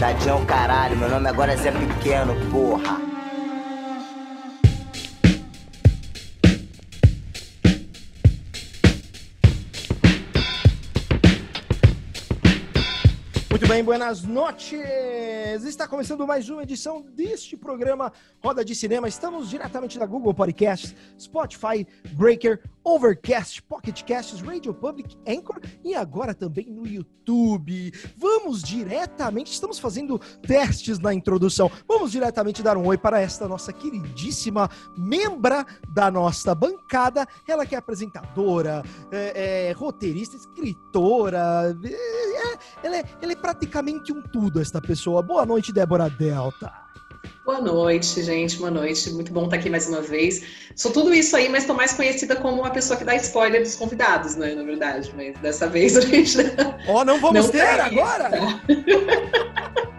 Tadinho é o caralho, meu nome agora é Zé Pequeno, porra. Muito bem, buenas noches! Está começando mais uma edição deste programa Roda de Cinema. Estamos diretamente da Google Podcasts, Spotify, Breaker, Overcast, Pocket Casts, Radio Public, Anchor e agora também no YouTube. Vamos diretamente, estamos fazendo testes na introdução. Vamos diretamente dar um oi para esta nossa queridíssima membra da nossa bancada. Ela que é apresentadora, é, é, roteirista, escritora, é, é, ela, é, ela é praticamente um tudo, esta pessoa. Boa noite, Débora Delta. Boa noite, gente. Boa noite. Muito bom estar aqui mais uma vez. Sou tudo isso aí, mas estou mais conhecida como uma pessoa que dá spoiler dos convidados, né? Na verdade, mas dessa vez a gente. Ó, oh, não vamos Não ter agora?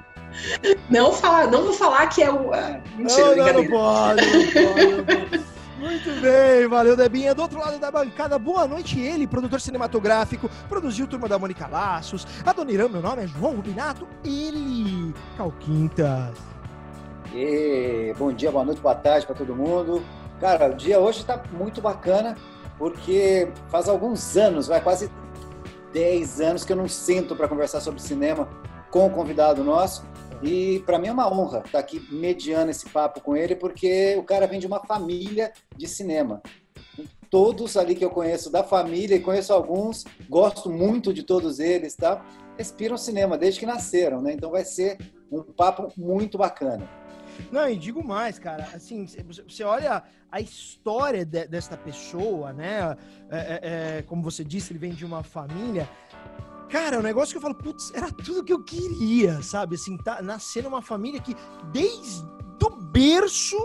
Não, falar, não vou falar que é o. ah, mentira, Não, não, não pode, não pode, não pode. Muito bem, valeu, Debinha. Do outro lado da bancada, boa noite, ele, produtor cinematográfico, produziu Turma da Mônica Laços. A Dona Irã, meu nome é João Rubinato, ele, Calquintas. E bom dia, boa noite, boa tarde para todo mundo. Cara, o dia hoje está muito bacana, porque faz alguns anos, vai quase 10 anos que eu não sento para conversar sobre cinema com o convidado nosso. E para mim é uma honra estar aqui mediando esse papo com ele, porque o cara vem de uma família de cinema. Todos ali que eu conheço da família, e conheço alguns, gosto muito de todos eles, tá? Respiram cinema desde que nasceram, né? Então vai ser um papo muito bacana. Não, e digo mais, cara, assim, você- olha a história de- desta pessoa, né? É, é, é, como você disse, ele vem de uma família. Cara, é um negócio que eu falo, putz, era tudo que eu queria, sabe? Assim, tá, nascer numa família que desde o berço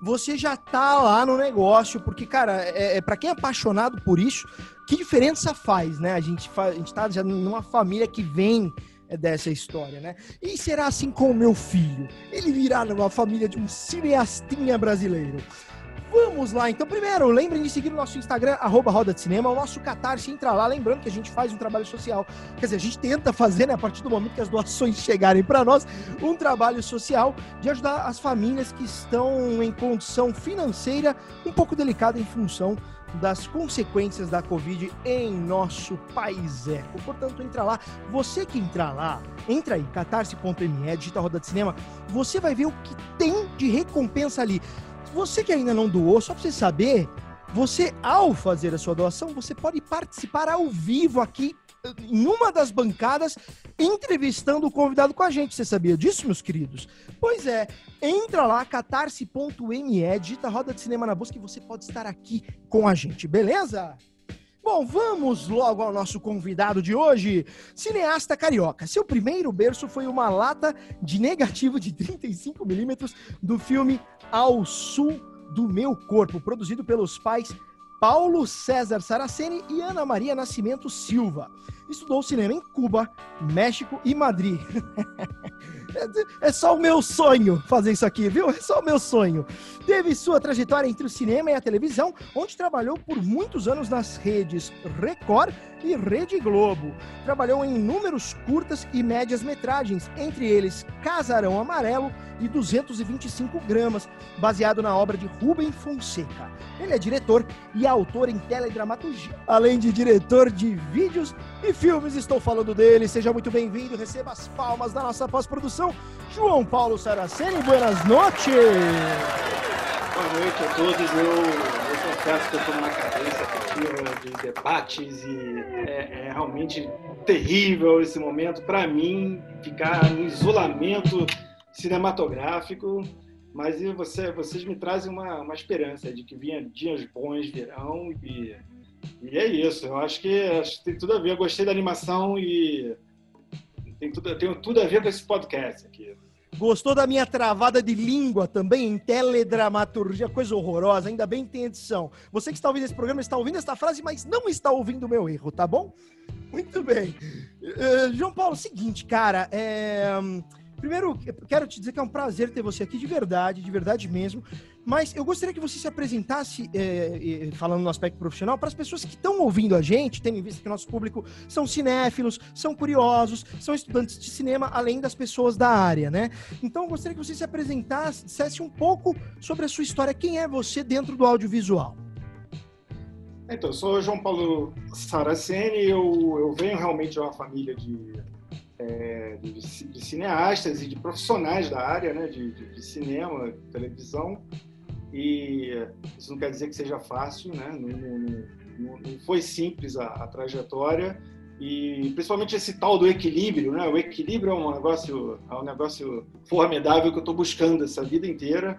você já tá lá no negócio, porque, cara, é, é para quem é apaixonado por isso, que diferença faz, né? A gente, fa- a gente tá já numa família que vem dessa história, né? E será assim com o meu filho? Ele virá numa família de um cineastinha brasileiro. Vamos lá, então. Primeiro, lembrem de seguir o nosso Instagram, arroba Roda de Cinema, o nosso Catarse, entra lá. Lembrando que a gente faz um trabalho social. Quer dizer, a gente tenta fazer, né, a partir do momento que as doações chegarem para nós, um trabalho social de ajudar as famílias que estão em condição financeira um pouco delicada em função das consequências da Covid em nosso país. Portanto, entra lá. Você que entrar lá, entra aí, catarse.me, digita Roda de Cinema, você vai ver o que tem de recompensa ali. Você que ainda não doou, só para você saber, você, ao fazer a sua doação, você pode participar ao vivo aqui em uma das bancadas, entrevistando o convidado com a gente. Você sabia disso, meus queridos? Pois é, entra lá, catarse.me, digita Roda de Cinema na busca e você pode estar aqui com a gente, beleza? Bom, vamos logo ao nosso convidado de hoje, cineasta carioca. Seu primeiro berço foi uma lata de negativo de 35mm do filme Ao Sul do Meu Corpo, produzido pelos pais Paulo César Saraceni e Ana Maria Nascimento Silva. Estudou cinema em Cuba, México e Madrid. É só o meu sonho fazer isso aqui, viu? É só o meu sonho. Teve sua trajetória entre o cinema e a televisão, onde trabalhou por muitos anos nas redes Record e Rede Globo. Trabalhou em inúmeros curtas e médias metragens, entre eles Casarão Amarelo e 225 gramas, baseado na obra de Rubem Fonseca. Ele é diretor e autor em teledramaturgia, além de diretor de vídeos e filmes. Estou falando dele. Seja muito bem-vindo. Receba as palmas da nossa pós-produção, João Paulo Saraceni. Buenas noches. Boa noite a todos. Eu, eu confesso que eu estou cadência afetiva de debates e é, é realmente terrível esse momento para mim ficar no isolamento cinematográfico. Mas você, vocês me trazem uma, uma esperança de que vinha, dias bons virão e, e é isso. Eu acho que, acho que tem tudo a ver. Eu gostei da animação e tudo, eu tenho tudo a ver com esse podcast aqui. Gostou da minha travada de língua também em teledramaturgia, coisa horrorosa, ainda bem que tem edição. Você que está ouvindo esse programa está ouvindo esta frase, mas não está ouvindo o meu erro, tá bom? Muito bem. Uh, João Paulo, seguinte, cara, é... Primeiro, quero te dizer que é um prazer ter você aqui de verdade, de verdade mesmo. Mas eu gostaria que você se apresentasse, é, falando no aspecto profissional, para as pessoas que estão ouvindo a gente, tendo em vista que nosso público são cinéfilos, são curiosos, são estudantes de cinema, além das pessoas da área, né? Então eu gostaria que você se apresentasse, dissesse um pouco sobre a sua história. Quem é você dentro do audiovisual? Então, eu sou João Paulo Saraceni, eu, eu venho realmente de uma família de é, de, de, cineastas e de profissionais da área né, de, de, de, cinema, televisão. E isso não quer dizer que seja fácil, né? não, não, não foi simples a, a, trajetória. E principalmente esse tal do equilíbrio, né? O equilíbrio é um negócio, é um negócio formidável que eu estou buscando essa vida inteira.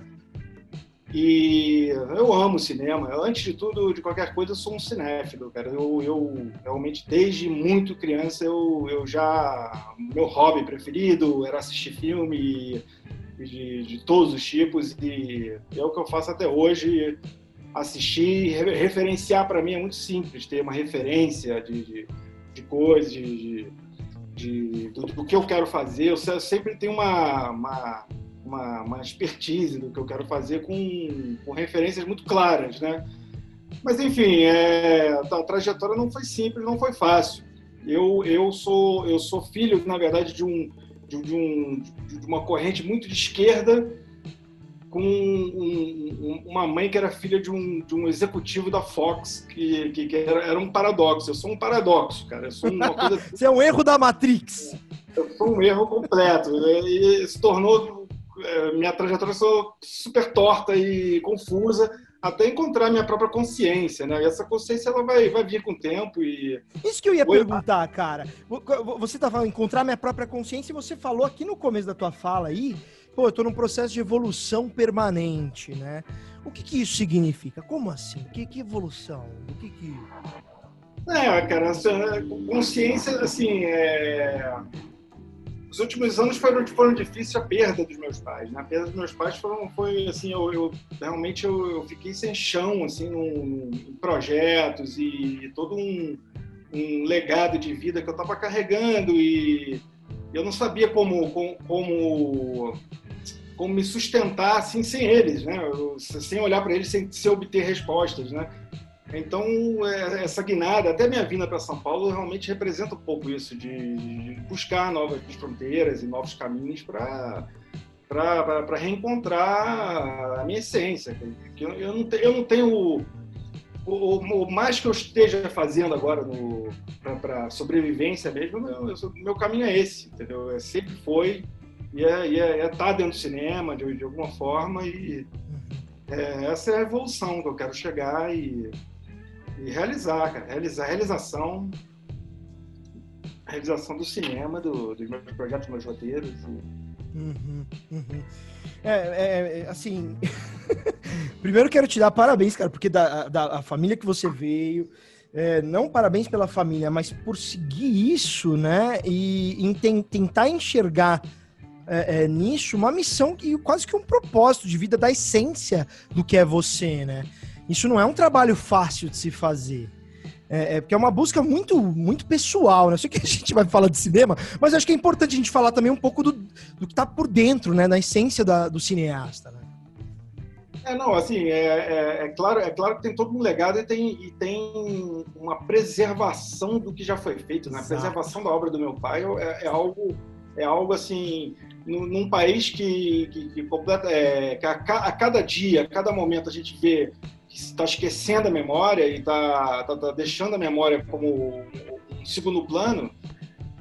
E eu amo cinema. Antes de tudo, de qualquer coisa, eu sou um cinéfilo, cara. Eu, eu realmente, desde muito criança, eu, eu já. Meu hobby preferido era assistir filme de, de todos os tipos, e é o que eu faço até hoje. Assistir, referenciar para mim é muito simples, ter uma referência de, de, de coisas, de, de, do, do, que eu quero fazer. Eu sempre tenho uma, uma uma, uma expertise do que eu quero fazer com, com referências muito claras, né? Mas, enfim, é, a trajetória não foi simples, não foi fácil. Eu, eu, sou, eu sou filho, na verdade, de, um, de, de um, de uma corrente muito de esquerda, com um, um, uma mãe que era filha de um, de um executivo da Fox, que, que, que era, era, um paradoxo. Eu sou um paradoxo, cara. Eu sou uma coisa... Você é um erro da Matrix. Eu sou um erro completo. E se tornou é, minha trajetória sou super torta e confusa até encontrar minha própria consciência, né? E essa consciência ela vai, vai vir com o tempo e isso que eu ia Oi, perguntar, cara. Você tá falando encontrar minha própria consciência e você falou aqui no começo da tua fala aí, pô, eu tô num processo de evolução permanente, né? O que que isso significa? Como assim? Que, que evolução? O que que é, cara, consciência, assim, é os últimos anos foram, foram difíceis a perda dos meus pais. Né? A perda dos meus pais foram, foi assim, eu, eu realmente eu, eu, fiquei sem chão assim, num, em projetos e, todo um, um, legado de vida que eu estava carregando e eu não sabia como, como, como, como me sustentar assim sem eles, né? Eu, sem olhar para eles, sem, sem obter respostas, né? Então, é, essa guinada, até minha vinda para São Paulo, realmente representa um pouco isso, de buscar novas fronteiras e novos caminhos para para reencontrar a minha essência. Eu, não, eu não tenho. O, o, mais que eu esteja fazendo agora para sobrevivência mesmo, meu, meu caminho é esse, entendeu? É, sempre foi e é estar é, é tá dentro do cinema de, de alguma forma e é, essa é a evolução que eu quero chegar e e realizar, cara. Realizar, realização. realização do cinema, do, dos meus projetos, dos meus roteiros. E... Uhum, uhum. É, é, é, assim. Primeiro quero te dar parabéns, cara, porque da, da a família que você veio. É, não parabéns pela família, mas por seguir isso, né? E, e tentar enxergar é, é, nisso uma missão e quase que um propósito de vida da essência do que é você, né? Isso não é um trabalho fácil de se fazer. É, é, porque é uma busca muito, muito pessoal, né? Eu sei que a gente vai falar de cinema, mas acho que é importante a gente falar também um pouco do, do que está por dentro, né? Na essência da, do cineasta, né? É, não, assim, é, é, é, claro, é claro que tem todo um legado e tem, e tem uma preservação do que já foi feito, né? A preservação da obra do meu pai é, é algo, é algo assim, num, num país que, que, que, completa, é, que a, a, cada dia, a cada momento a gente vê está esquecendo a memória e está tá, tá deixando a memória como um segundo plano,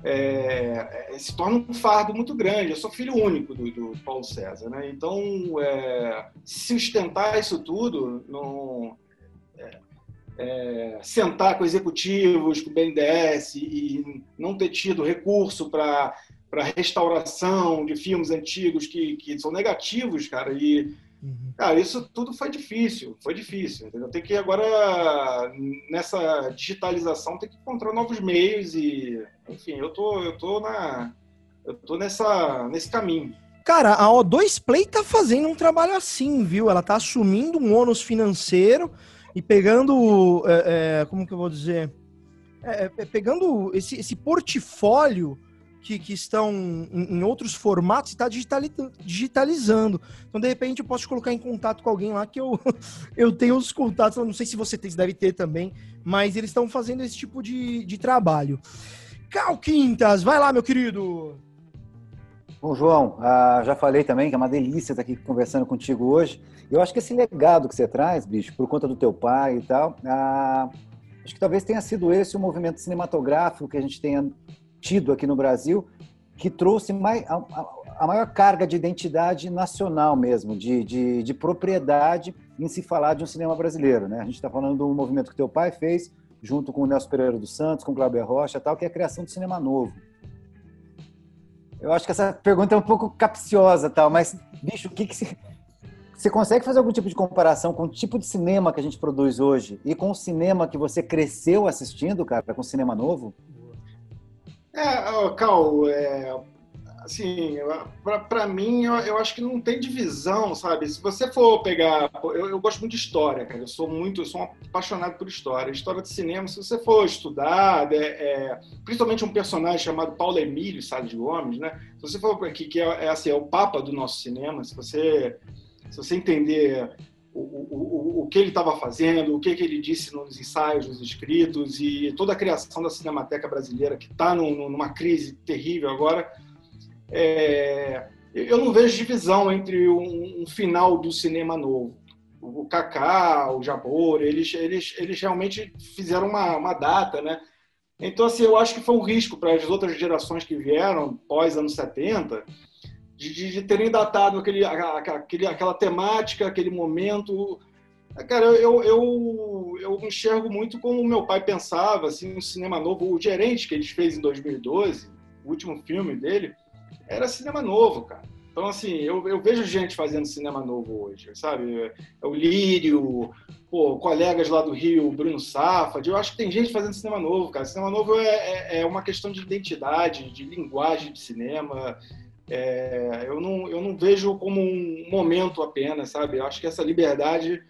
é, é, se torna um fardo muito grande. Eu sou filho único do, do Paulo César, né? Então, é, sustentar isso tudo, é, é, sentar com executivos, com o BNDES e não ter tido recurso para para restauração de filmes antigos que, que são negativos, cara, e Uhum. Cara, isso tudo foi difícil, foi difícil. Entendeu? Tem que agora, nessa digitalização, tem que encontrar novos meios e, enfim, eu tô, eu tô na, eu tô nessa, nesse caminho. Cara, a O2 Play tá fazendo um trabalho assim, viu? Ela tá assumindo um ônus financeiro e pegando, é, é, como que eu vou dizer, é, é pegando esse, esse portfólio que, que estão em, em, outros formatos e está digitalizando. Então, de repente, eu posso te colocar em contato com alguém lá que eu, eu tenho os contatos, não sei se você tem, deve ter também, mas eles estão fazendo esse tipo de, de trabalho. Cal Quintas, vai lá, meu querido! Bom, João, ah, já falei também que é uma delícia estar aqui conversando contigo hoje. Eu acho que esse legado que você traz, bicho, por conta do teu pai e tal, ah, acho que talvez tenha sido esse o movimento cinematográfico que a gente tenha tido aqui no Brasil, que trouxe mais, a, a, maior carga de identidade nacional mesmo, de, de, de, propriedade em se falar de um cinema brasileiro. Né? A gente está falando do movimento que teu pai fez, junto com o Nelson Pereira dos Santos, com o Glauber Rocha tal, que é a criação do cinema novo. Eu acho que essa pergunta é um pouco capciosa, tal, mas, bicho, o que, que. Você consegue fazer algum tipo de comparação com o tipo de cinema que a gente produz hoje e com o cinema que você cresceu assistindo, cara, com o cinema novo? É, Cal, é, assim, para mim, eu, eu, acho que não tem divisão, sabe? Se você for pegar. Eu, eu, gosto muito de história, cara. Eu sou muito, eu sou um apaixonado por história. História de cinema, se você for estudar, é, é, principalmente um personagem chamado Paulo Emílio Salles de Gomes, né? Se você for aqui, que é, é, assim, é o papa do nosso cinema, se você, se você entender o, o, o, que ele estava fazendo, o que, que ele disse nos ensaios, nos escritos e toda a criação da Cinemateca Brasileira, que está numa crise terrível agora. É, eu não vejo divisão entre um, um, final do cinema novo. O Kaká, o Jabor, eles, eles, eles realmente fizeram uma, uma data, né? Então, assim, eu acho que foi um risco para as outras gerações que vieram pós anos 70, de, de, de terem datado aquele, aquele, aquela temática, aquele momento. Cara, eu, eu, eu enxergo muito como meu pai pensava, assim, um cinema novo. O Gerente, que ele fez em 2012, o último filme dele, era cinema novo, cara. Então, assim, eu, eu vejo gente fazendo cinema novo hoje, sabe? É o Lírio, pô, colegas lá do Rio, Bruno Safad. Eu acho que tem gente fazendo cinema novo, cara. Cinema novo é, é, é uma questão de identidade, de linguagem de cinema. É, eu, não, eu não vejo como um momento apenas, sabe? Eu acho que essa liberdade,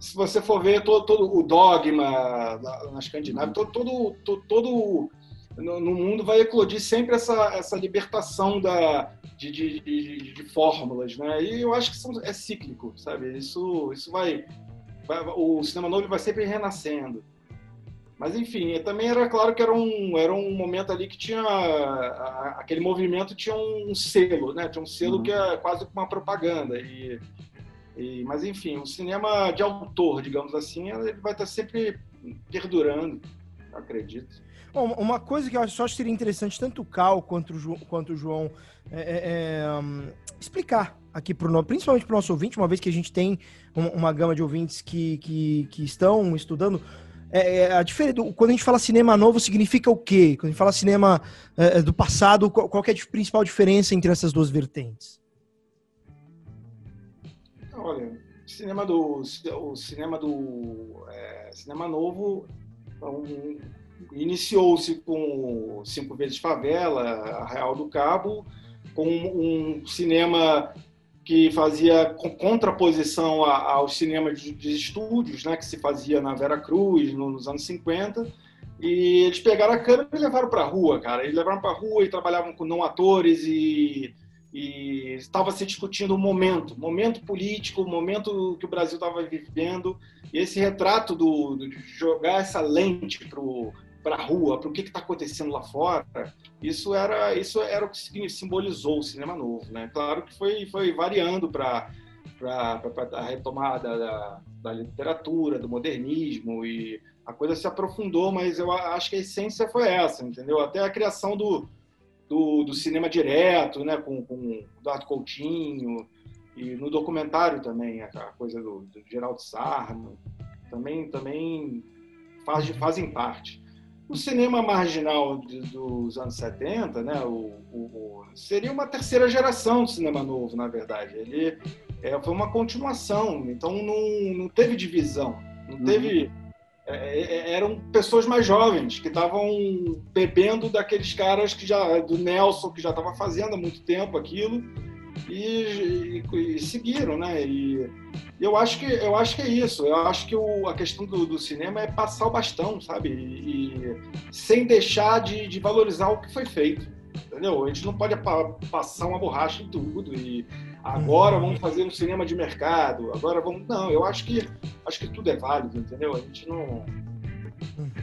se você for ver todo, todo o dogma na, Escandinávia, todo, todo, todo, todo no, no, mundo vai eclodir sempre essa, essa libertação da, de, de, de, de fórmulas, né? E eu acho que são, é cíclico, sabe? Isso, isso vai, vai, o cinema novo vai sempre renascendo. Mas enfim, também era claro que era um, era um momento ali que tinha aquele movimento tinha um selo, né? Tinha um selo uhum. que é quase uma propaganda e, e, mas enfim, o cinema de autor, digamos assim, ele vai estar sempre perdurando, acredito. Bom, uma coisa que eu acho, só seria interessante tanto o Cal quanto o, João, quanto o João é, é, é um, explicar aqui para principalmente para o nosso ouvinte, uma vez que a gente tem uma, uma gama de ouvintes que, que, que estão estudando é, é, a diferença, quando a gente fala cinema novo, significa o quê? Quando a gente fala cinema é, é do passado, qual, qual é a principal diferença entre essas duas vertentes? Olha, cinema do o cinema do é, cinema novo um, iniciou-se com cinco vezes favela, Arraial do Cabo, com um cinema que fazia contraposição aos cinemas de, estúdios, né, que se fazia na Vera Cruz nos anos 50. E eles pegaram a câmera e levaram para a rua, cara. Eles levaram para a rua e trabalhavam com não atores e, estava se discutindo o momento, momento político, o momento que o Brasil estava vivendo. E esse retrato do, de jogar essa lente para para a rua, para o que está acontecendo lá fora, isso era, isso era o que simbolizou o cinema novo. Né? Claro que foi, foi variando para a retomada da, da literatura, do modernismo, e a coisa se aprofundou, mas eu acho que a essência foi essa, entendeu? Até a criação do, do, do cinema direto, né? com, com Eduardo Coutinho, e no documentário também, a coisa do, do Geraldo Sarno, também, também faz, fazem parte. O cinema marginal de, dos anos 70, né, o, o, seria uma terceira geração do cinema novo, na verdade. Ele é, foi uma continuação, então não, não teve divisão, não uhum. teve é, é, eram pessoas mais jovens que estavam bebendo daqueles caras que já do Nelson que já estava fazendo há muito tempo aquilo e, e, e seguiram, né? E eu acho que eu acho que é isso. Eu acho que o, a questão do, do, cinema é passar o bastão, sabe? E, sem deixar de, de, valorizar o que foi feito, entendeu? A gente não pode passar uma borracha em tudo e agora vamos fazer um cinema de mercado. Agora vamos não. Eu acho que acho que tudo é válido, entendeu? A gente não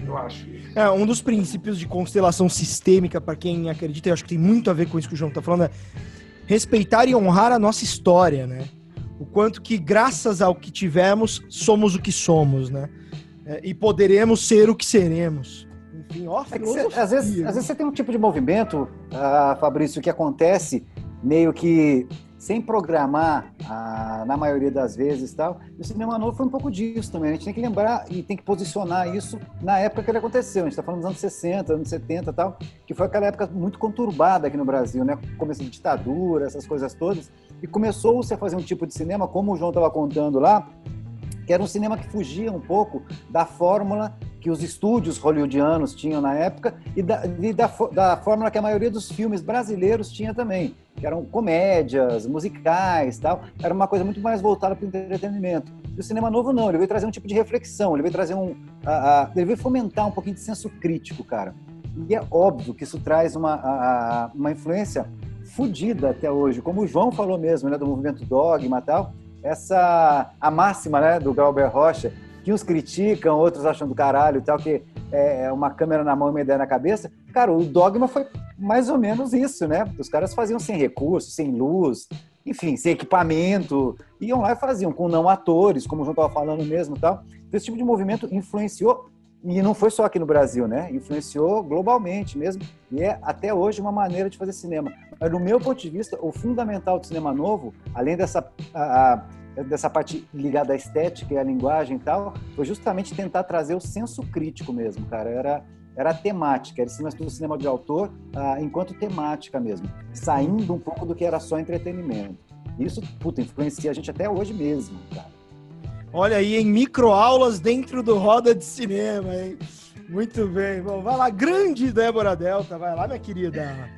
eu acho. É, um dos princípios de constelação sistêmica, para quem acredita, eu acho que tem muito a ver com isso que o João está falando, é respeitar e honrar a nossa história, né? O quanto que, graças ao que tivemos, somos o que somos, né? É, e poderemos ser o que seremos. Enfim, ó, é cê, às, vezes, às vezes você tem um tipo de movimento, uh, Fabrício, que acontece meio que sem programar, ah, na maioria das vezes tal. E o cinema novo foi um pouco disso também. A gente tem que lembrar e tem que posicionar isso na época que ele aconteceu. A gente está falando dos anos 60, anos 70 tal, que foi aquela época muito conturbada aqui no Brasil, né? Começo de ditadura, essas coisas todas. E começou-se a fazer um tipo de cinema, como o João estava contando lá, que era um cinema que fugia um pouco da fórmula que os estúdios hollywoodianos tinham na época e da, e da, da fórmula que a maioria dos filmes brasileiros tinha também, que eram comédias, musicais tal. Era uma coisa muito mais voltada para o entretenimento. E o cinema novo não, ele veio trazer um tipo de reflexão, ele veio trazer um... A, a, ele veio fomentar um pouquinho de senso crítico, cara. E é óbvio que isso traz uma, a, uma influência fodida até hoje, como o João falou mesmo, né, do movimento Dogma e tal, essa a máxima né, do Galber Rocha, que uns criticam, outros acham do caralho e tal, que é uma câmera na mão e uma ideia na cabeça. Cara, o Dogma foi mais ou menos isso, né? Os caras faziam sem recursos, sem luz, enfim, sem equipamento, iam lá e faziam com não atores, como o João estava falando mesmo e tal. Então, esse tipo de movimento influenciou, e não foi só aqui no Brasil, né? Influenciou globalmente mesmo, e é até hoje uma maneira de fazer cinema. Mas, do meu ponto de vista, o fundamental do cinema novo, além dessa. A, a, dessa parte ligada à estética e à linguagem e tal, foi justamente tentar trazer o senso crítico mesmo, cara. Era, era a temática, era do cinema de autor ah, enquanto temática mesmo, saindo um pouco do que era só entretenimento. Isso, puta, influencia a gente até hoje mesmo, cara. Olha aí, em microaulas dentro do Roda de Cinema, hein? Muito bem. Bom, vai lá, grande Débora Delta, vai lá, minha querida.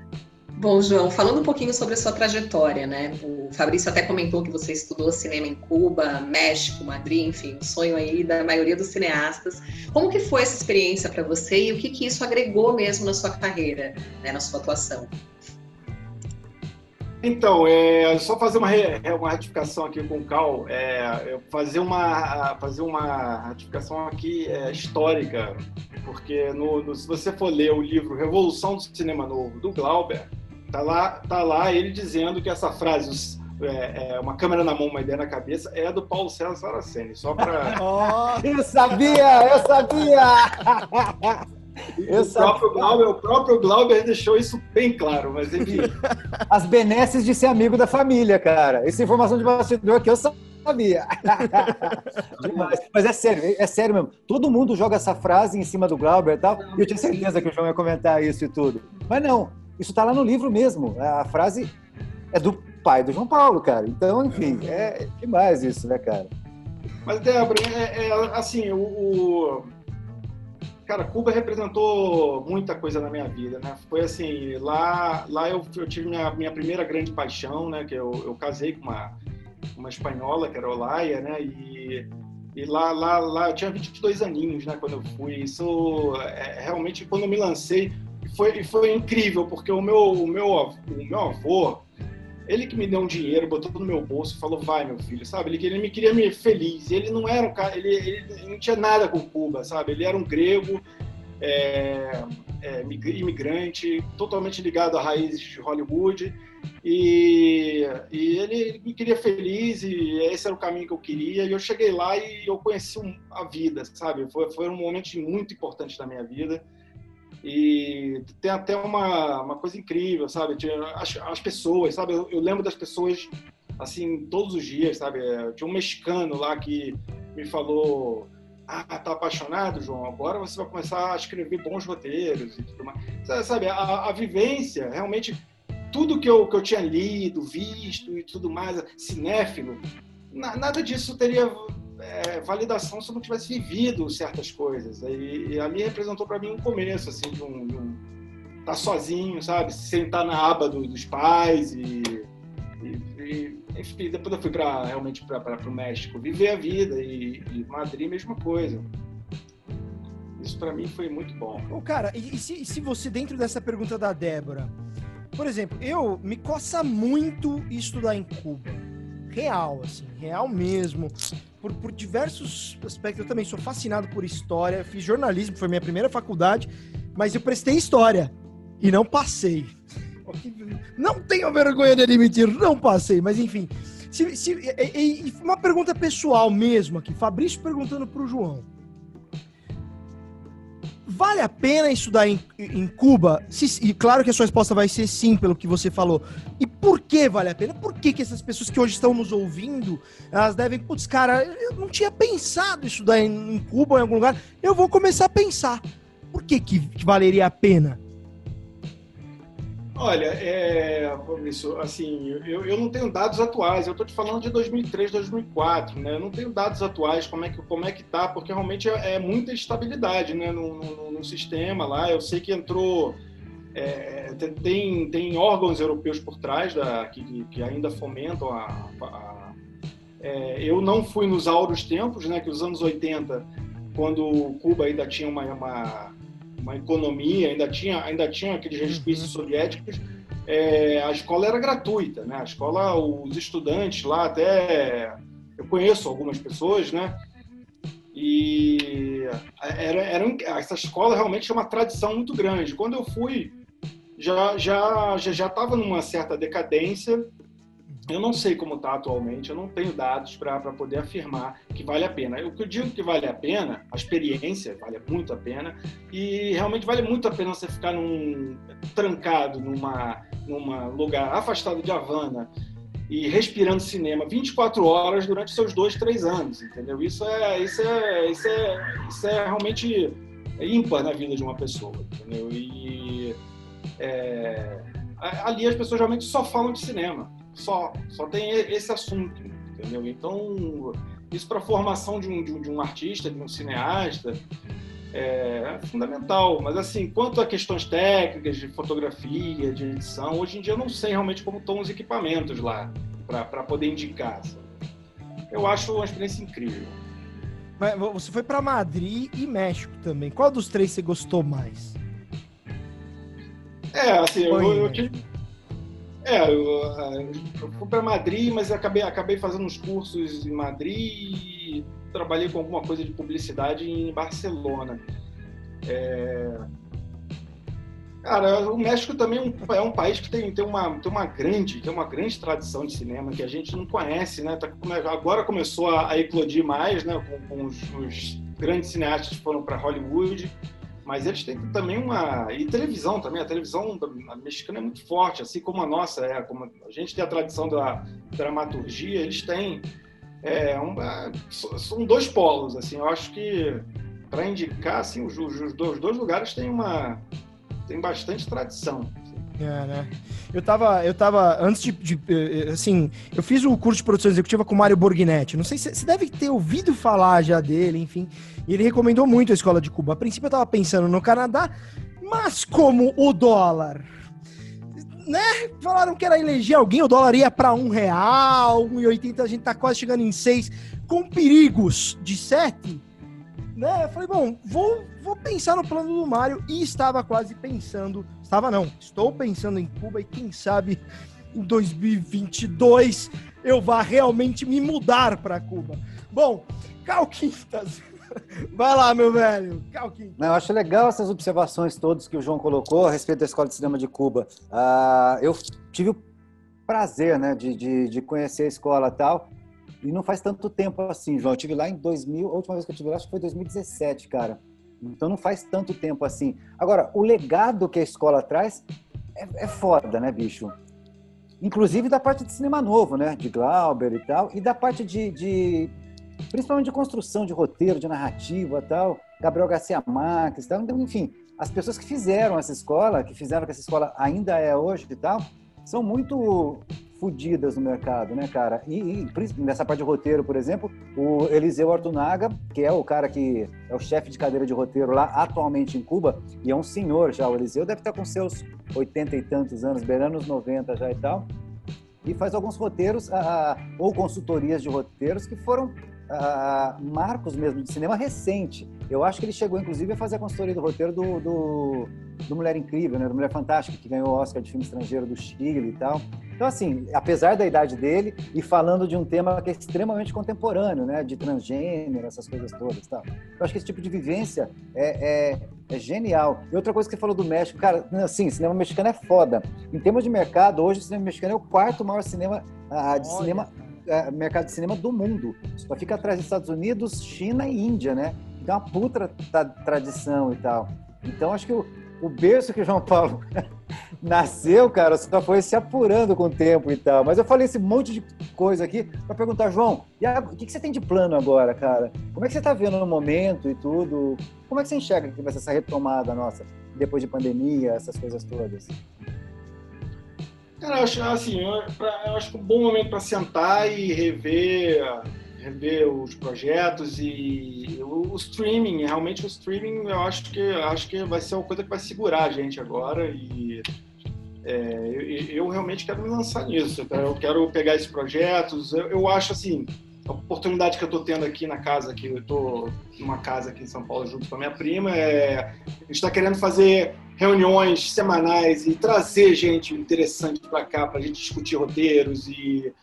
Bom, João, falando um pouquinho sobre a sua trajetória, né? O Fabrício até comentou que você estudou cinema em Cuba, México, Madrid, enfim, o sonho aí da maioria dos cineastas. Como que foi essa experiência para você e o que que isso agregou mesmo na sua carreira, né, na sua atuação? Então, é, só fazer uma, uma ratificação aqui com o Cal, é, fazer, uma, fazer uma ratificação aqui é, histórica, porque no, no, se você for ler o livro Revolução do Cinema Novo, do Glauber, Tá lá, tá lá ele dizendo que essa frase, é, é, uma câmera na mão, uma ideia na cabeça, é do Paulo César Saraceni, só para... oh, eu sabia, eu sabia! O, próprio Glauber, o próprio Glauber deixou isso bem claro, mas ele... As benesses de ser amigo da família, cara. Essa informação de bastidor que eu sabia. Mas é sério, é sério mesmo. Todo mundo joga essa frase em cima do Glauber e tal, e eu tinha certeza que o João ia comentar isso e tudo. Mas não, isso está lá no livro mesmo. A frase é do pai do João Paulo, cara. Então, enfim, é demais isso, né, cara? Mas, Débora, é, é assim, o, o, Cara, Cuba representou muita coisa na minha vida, né? Foi assim, lá, lá eu, eu tive minha, minha primeira grande paixão, né? Que eu, eu casei com uma, uma espanhola, que era Olaya, né? E, e lá, lá, lá eu tinha 22 aninhos, né? Quando eu fui. Isso, é, realmente, quando eu me lancei, foi, foi incrível, porque o meu, o, meu, o meu avô, ele que me deu um dinheiro, botou no meu bolso e falou, vai, meu filho, sabe? Ele, ele me queria me feliz. Ele não era um cara, ele, ele não tinha nada com Cuba, sabe? Ele era um grego, é, é, imigrante, totalmente ligado a raízes de Hollywood. E, e ele, ele, me queria feliz e esse era o caminho que eu queria. E eu cheguei lá e eu conheci a vida, sabe? Foi, foi um momento muito importante da minha vida. E tem até uma, uma coisa incrível, sabe? As, as pessoas, sabe? Eu, eu, lembro das pessoas, assim, todos os dias, sabe? Tinha um mexicano lá que me falou: Ah, tá apaixonado, João? Agora você vai começar a escrever bons roteiros e tudo mais. Sabe? A, a vivência, realmente, tudo que eu, que eu tinha lido, visto e tudo mais, cinéfilo, nada disso teria é, validação se eu não tivesse vivido certas coisas. E, e ali representou para mim um começo, assim, de um, de um tá sozinho, sabe? Sentar na aba do, dos pais e, e, e, enfim, depois eu fui para realmente para o México, viver a vida e, e Madrid mesma coisa. Isso para mim foi muito bom. Ô, cara, e, e se, se você dentro dessa pergunta da Débora, por exemplo, eu me coça muito estudar em Cuba. Real, assim, real mesmo. Por, por diversos aspectos. Eu também sou fascinado por história. Fiz jornalismo, foi minha primeira faculdade, mas eu prestei história e não passei. Não tenho vergonha de admitir, não passei, mas enfim. Se, se, e, e, uma pergunta pessoal mesmo aqui. Fabrício perguntando para o João. Vale a pena estudar em, em Cuba? Se, e claro que a sua resposta vai ser sim, pelo que você falou. E por que vale a pena? Por que, que essas pessoas que hoje estão nos ouvindo, elas devem, putz, cara, eu não tinha pensado estudar em, em Cuba ou em algum lugar, eu vou começar a pensar. Por que, que, que valeria a pena? Olha, é, Fabrício, assim, eu, eu não tenho dados atuais, eu estou te falando de 2003, 2004, né? Eu não tenho dados atuais, como é que, como é que tá, porque realmente é, é muita estabilidade, né, no, no, no, sistema lá. Eu sei que entrou, é, tem, tem órgãos europeus por trás da, que, que ainda fomentam a... a é, eu não fui nos auros tempos, né, que os anos 80, quando Cuba ainda tinha uma, uma uma economia, ainda tinha, ainda tinha aqueles resquícios uhum. soviéticos, é, a escola era gratuita, né? A escola, os estudantes lá até eu conheço algumas pessoas, né? E era, era essa escola realmente tinha uma tradição muito grande. Quando eu fui, já já já já estava numa certa decadência eu não sei como está atualmente, eu não tenho dados para poder afirmar que vale a pena. O que eu digo que vale a pena, a experiência vale muito a pena, e realmente vale muito a pena você ficar num, trancado numa, numa lugar afastado de Havana e respirando cinema 24 horas durante seus dois, três anos, entendeu? Isso é, isso é, isso é, isso é realmente ímpar na vida de uma pessoa, entendeu? E é, ali as pessoas realmente só falam de cinema só, só tem esse assunto, entendeu? Então, isso para a formação de um, de um, de, um, artista, de um cineasta, é, fundamental. Mas, assim, quanto a questões técnicas de fotografia, de edição, hoje em dia eu não sei realmente como estão os equipamentos lá para poder indicar. Sabe? Eu acho uma experiência incrível. Mas você foi para Madrid e México também. Qual dos três você gostou mais? É, assim, eu, eu, tive, é, eu, eu fui para Madrid, mas acabei, acabei fazendo uns cursos em Madrid e trabalhei com alguma coisa de publicidade em Barcelona. É... Cara, o México também é um, é um, país que tem, tem, uma, tem, uma grande, tem uma grande tradição de cinema que a gente não conhece, né? Tá, agora começou a, a eclodir mais, né? Com, com os, os, grandes cineastas que foram para Hollywood mas eles têm também uma e televisão também a televisão mexicana é muito forte assim como a nossa é como a gente tem a tradição da dramaturgia eles têm é, um, é, são dois polos assim eu acho que para indicar assim os, os, dois, os dois lugares têm uma tem bastante tradição é, né? Eu tava, eu tava, antes de, de, eh, assim, eu fiz o curso de produção executiva com o Mário Borghinetti. Não sei se você deve ter ouvido falar já dele, enfim. E ele recomendou muito a escola de Cuba. A princípio eu tava pensando no Canadá, mas como o dólar, né? Falaram que era eleger alguém, o dólar ia para um real, um e oitenta, a gente tá quase chegando em seis, com perigos de sete né? Eu falei, bom, vou, vou pensar no plano do Mário e estava quase pensando, estava não, estou pensando em Cuba e quem sabe em 2022 eu vá realmente me mudar para Cuba. Bom, Calquintas, vai lá, meu velho, Calquintas. Não, eu acho legal essas observações todas que o João colocou a respeito da Escola de Cinema de Cuba. Uh, eu tive o prazer, né, de, de, de conhecer a escola tal, e não faz tanto tempo assim, João. Eu tive lá em 2000, a última vez que eu tive lá acho que foi 2017, cara. Então não faz tanto tempo assim. Agora, o legado que a escola traz é, é foda, né, bicho? Inclusive da parte de cinema novo, né? De Glauber e tal. E da parte de, de principalmente de construção de roteiro, de narrativa tal. Gabriel Garcia Marques tal. Então, enfim, as pessoas que fizeram essa escola, que fizeram que essa escola ainda é hoje e tal, são muito fodidas no mercado, né, cara? E, e, nessa parte de roteiro, por exemplo, o Eliseu Artunaga, que é o cara que é o chefe de cadeira de roteiro lá atualmente em Cuba, e é um senhor já. O Eliseu deve estar com seus 80 e tantos anos, beirando os 90 já e tal. E faz alguns roteiros, ah, ou consultorias de roteiros que foram ah, marcos mesmo de cinema recente. Eu acho que ele chegou, inclusive, a fazer a consultoria do roteiro do, do, do Mulher Incrível, né? Do Mulher Fantástica, que ganhou o Oscar de filme estrangeiro do Chile e tal. Então, assim, apesar da idade dele, e falando de um tema que é extremamente contemporâneo, né? De transgênero, essas coisas todas tal. Eu acho que esse tipo de vivência é, é, é genial. E outra coisa que você falou do México, cara, assim, cinema mexicano é foda. Em termos de mercado, hoje o cinema mexicano é o quarto maior cinema uh, de Olha. cinema uh, mercado de cinema do mundo. Só fica atrás dos Estados Unidos, China e Índia, né? Tem uma puta tradição e tal. Então, acho que o, o berço que João Paulo nasceu, cara, só foi se apurando com o tempo e tal. Mas eu falei esse monte de coisa aqui para perguntar, João, a, o que, que, você tem de plano agora, cara? Como é que você está vendo no momento e tudo? Como é que você enxerga que vai ser essa retomada nossa, depois de pandemia, essas coisas todas? Cara, eu acho assim, eu, eu acho que um bom momento para sentar e rever rever os projetos e o, o, streaming, realmente o streaming eu acho que acho que vai ser uma coisa que vai segurar a gente agora e é, eu, eu, realmente quero me lançar nisso. Eu quero pegar esses projetos. Eu, eu acho assim, a oportunidade que eu estou tendo aqui na casa, que eu estou numa casa aqui em São Paulo junto com a minha prima, é, a gente está querendo fazer reuniões semanais e trazer gente interessante para cá para a gente discutir roteiros e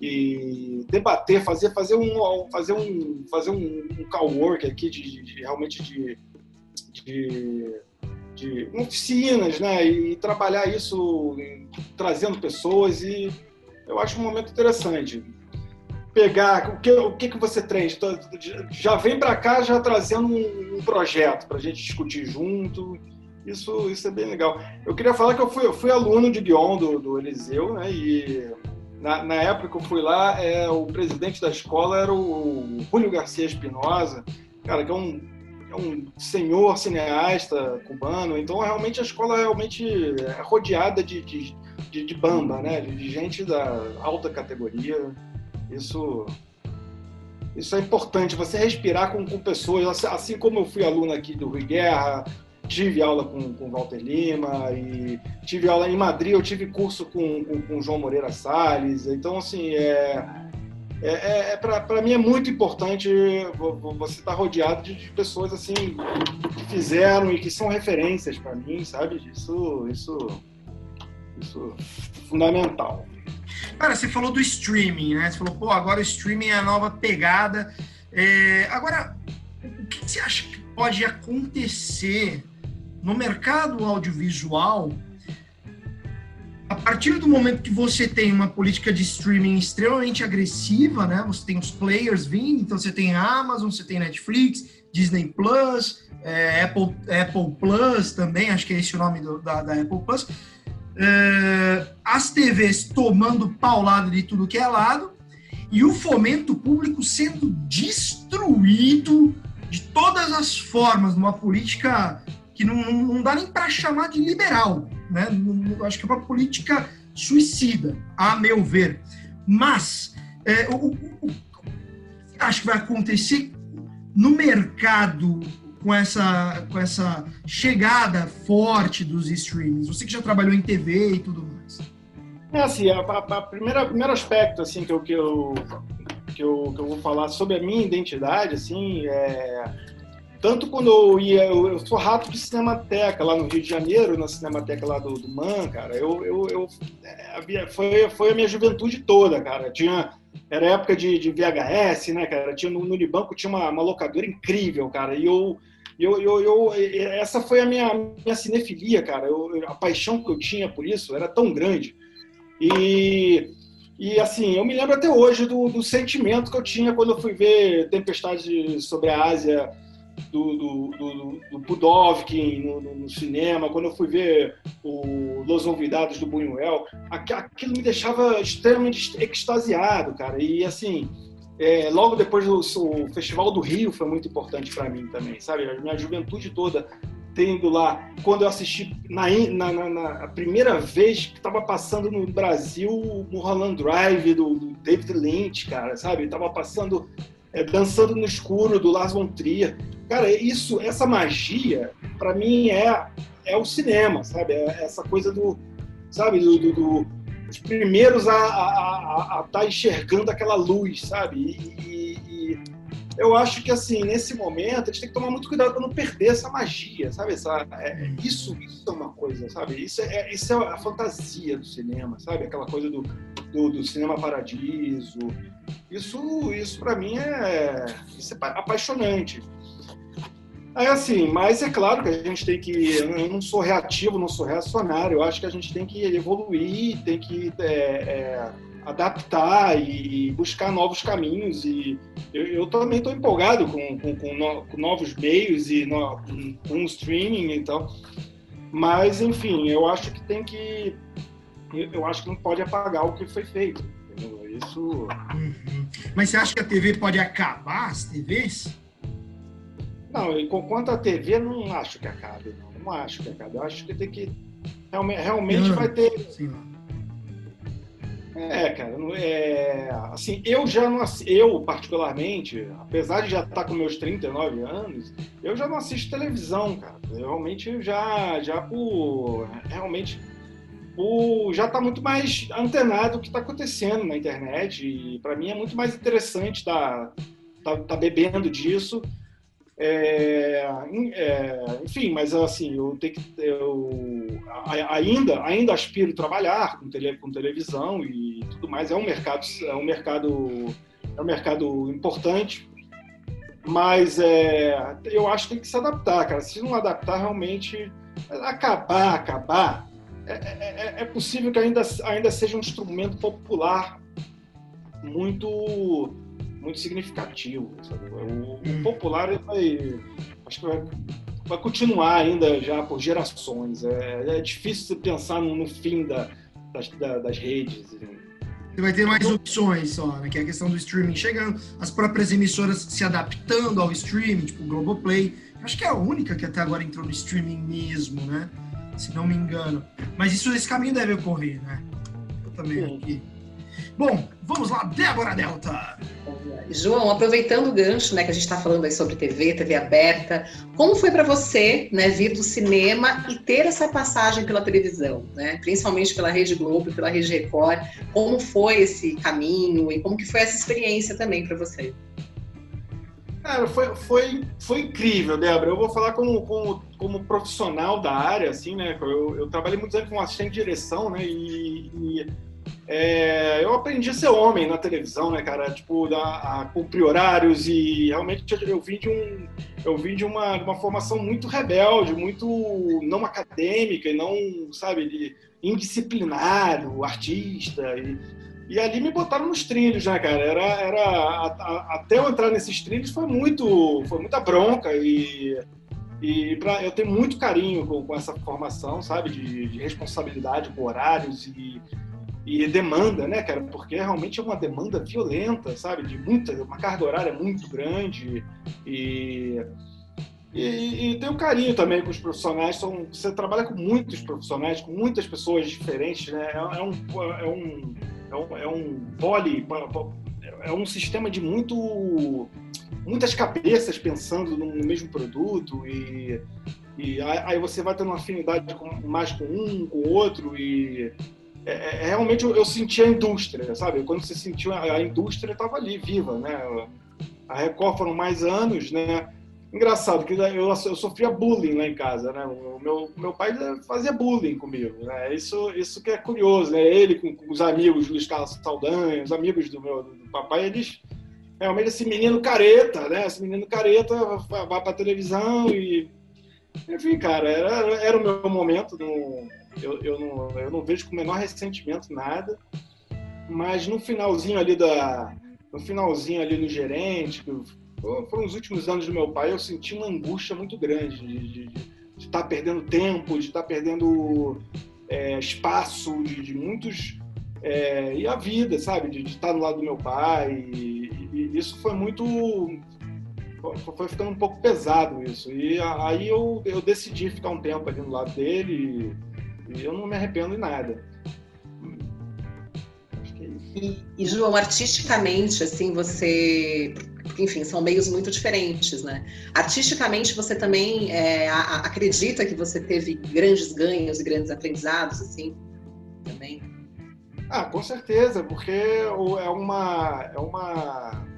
e debater, fazer, fazer um fazer um fazer um, um call work aqui de, de realmente de, de, de, oficinas, né? E trabalhar isso trazendo pessoas e eu acho um momento interessante. Pegar o que o que, que você traz, já vem para cá já trazendo um, um projeto para a gente discutir junto. Isso, isso é bem legal. Eu queria falar que eu fui, eu fui aluno de guion do, do Eliseu, né? E na, na, época que eu fui lá, é, o presidente da escola era o Júlio Garcia Espinosa, cara, que é um, é um senhor cineasta cubano. Então, realmente, a escola realmente é rodeada de, de, de, de bamba, né? De, gente da alta categoria. Isso isso é importante, você respirar com, com pessoas, assim como eu fui aluno aqui do Rui Guerra, tive aula com, com Walter Lima e tive aula em Madrid, eu tive curso com, com, João Moreira Salles. Então, assim, é, é, é, é para mim é muito importante você estar tá rodeado de, de, pessoas assim que fizeram e que são referências para mim, sabe? Isso, isso, isso é fundamental. Cara, você falou do streaming, né? Você falou, pô, agora o streaming é a nova pegada. É, agora, o que você acha que pode acontecer no mercado audiovisual, a partir do momento que você tem uma política de streaming extremamente agressiva, né? Você tem os players vindo, então você tem Amazon, você tem Netflix, Disney Plus, é, Apple, Apple Plus também, acho que é esse o nome do, da, da, Apple Plus. É, as TVs tomando paulada de tudo que é lado e o fomento público sendo destruído de todas as formas, numa política que não, não dá nem para chamar de liberal, né? acho que é uma política suicida, a meu ver. Mas é, o, o, acho que vai acontecer no mercado com essa, com essa chegada forte dos streamings? Você que já trabalhou em TV e tudo mais. É assim, a, a, a primeira, primeiro aspecto assim que eu, que eu que eu, que eu vou falar sobre a minha identidade, assim, é, tanto quando eu ia, eu, eu, sou rato de Cinemateca lá no Rio de Janeiro, na Cinemateca lá do, do Man, cara, eu, eu, eu é, foi, foi a minha juventude toda, cara, tinha, era época de, de VHS, né, cara, tinha no, Unibanco tinha uma, uma locadora incrível, cara, e eu, eu, eu, eu, essa foi a minha, minha cinefilia, cara, eu, a paixão que eu tinha por isso era tão grande, e e assim, eu me lembro até hoje do, do sentimento que eu tinha quando eu fui ver Tempestade sobre a Ásia do, do, do, do Pudovkin no, no, no, cinema, quando eu fui ver o Los Olvidados do Buñuel, aquilo me deixava extremamente extasiado, cara. E assim, é, logo depois o Festival do Rio foi muito importante para mim também, sabe? A minha juventude toda tendo lá, quando eu assisti na, na, na, na primeira vez que estava passando no Brasil o Mulholland Drive do, do, David Lynch, cara, sabe? Tava passando é, Dançando no Escuro do Lars von Trier. Cara, isso, essa magia, para mim é é o cinema, sabe? É essa coisa do, sabe, do, do, do os primeiros a estar tá enxergando aquela luz, sabe? E, eu acho que assim nesse momento a gente tem que tomar muito cuidado para não perder essa magia, sabe? Essa, é, isso, isso é uma coisa, sabe? Isso é, isso é a fantasia do cinema, sabe? Aquela coisa do, do, do cinema paradiso. Isso, isso para mim é, isso é apaixonante. É assim, mas é claro que a gente tem que. Eu não sou reativo, não sou reacionário. Eu acho que a gente tem que evoluir, tem que é, é, adaptar e buscar novos caminhos. E eu, eu também estou empolgado com, com, com, no, com, novos meios e no, com, o streaming, então. Mas, enfim, eu acho que tem que. Eu acho que não pode apagar o que foi feito. Entendeu? Isso. Uhum. Mas você acha que a TV pode acabar as TVs? Não, e quanto à TV, não acho que acabe, não. Não acho que acabe. Eu acho que tem que. Realmente, realmente vai ter. Sim. É, cara, é, assim, eu já não eu particularmente, apesar de já estar com meus 39 anos, eu já não assisto televisão, cara. Eu realmente já já por realmente por já tá muito mais antenado o que está acontecendo na internet e para mim é muito mais interessante estar tá, tá, tá bebendo disso é, é, enfim, mas assim, eu tenho que, eu ainda, ainda aspiro trabalhar com, tele, com televisão e tudo mais. É um mercado, é um mercado, é um mercado importante, mas é, eu acho que tem que se adaptar, cara. Se não adaptar, realmente acabar, acabar, é, é, é possível que ainda, ainda seja um instrumento popular muito muito significativo. O, o, hum. popular vai, acho que vai, vai, continuar ainda já por gerações. É, é difícil pensar no, no fim da, das, da, das redes. Você vai ter mais opções só, né? Que é a questão do streaming chegando, as próprias emissoras se adaptando ao streaming, tipo o Globoplay. Acho que é a única que até agora entrou no streaming mesmo, né? Se não me engano. Mas isso, esse caminho deve ocorrer, né? Eu também Sim. aqui. Bom, vamos lá, Débora Delta. João, aproveitando o gancho, né, que a gente está falando aí sobre TV, TV aberta, como foi para você, né, vir do cinema e ter essa passagem pela televisão, né, principalmente pela Rede Globo, pela Rede Record, como foi esse caminho e como que foi essa experiência também para você? Cara, foi, foi, foi incrível, Débora. Eu vou falar como, como, como profissional da área, assim, né? Eu, eu trabalhei muitos anos como assistente de direção, né? E, e é, eu aprendi a ser homem na televisão, né, cara? Tipo, a, a cumprir horários e realmente eu vim de um, eu vim de uma, uma formação muito rebelde, muito não acadêmica e não, sabe, de indisciplinário, artista e, e ali me botaram nos trilhos, né, cara? Era, era a, a, até eu entrar nesses trilhos foi muito, foi muita bronca e e pra, eu tenho muito carinho com, com essa formação, sabe, de, de responsabilidade com horários e e demanda, né, cara? Porque realmente é uma demanda violenta, sabe? De muita, uma carga horária muito grande e e, e tem um carinho também com os profissionais. São, você trabalha com muitos profissionais, com muitas pessoas diferentes, né? É, é um é um é um, é um poli, é um sistema de muito muitas cabeças pensando no mesmo produto e e aí você vai tendo uma afinidade mais com um, com o outro e é, é, é, realmente eu, eu senti a indústria, sabe? Quando você sentiu a, a indústria estava ali, viva, né? A Record foram mais anos, né? Engraçado que eu, eu sofria bullying lá em casa, né? O meu, meu pai fazia bullying comigo, né? Isso, isso que é curioso, né? Ele com, com os amigos Luiz Carlos Saldanha, os amigos do meu do papai, eles realmente esse menino careta, né? Esse menino careta vai, para televisão e enfim, cara, era, era o meu momento no eu, eu, não, eu não vejo com o menor ressentimento nada, mas no finalzinho ali da, no finalzinho ali no gerente, foram os últimos anos do meu pai, eu senti uma angústia muito grande de estar tá perdendo tempo, de estar tá perdendo é, espaço, de, de muitos é, e a vida, sabe, de, de, estar tá do lado do meu pai. E, e isso foi muito foi ficando um pouco pesado isso. E aí eu, eu decidi ficar um tempo ali do lado dele e, e eu não me arrependo em nada. E, e, João, artisticamente, assim, você. Enfim, são meios muito diferentes, né? Artisticamente, você também é, a, acredita que você teve grandes ganhos e grandes aprendizados, assim, também? Ah, com certeza, porque é uma. É uma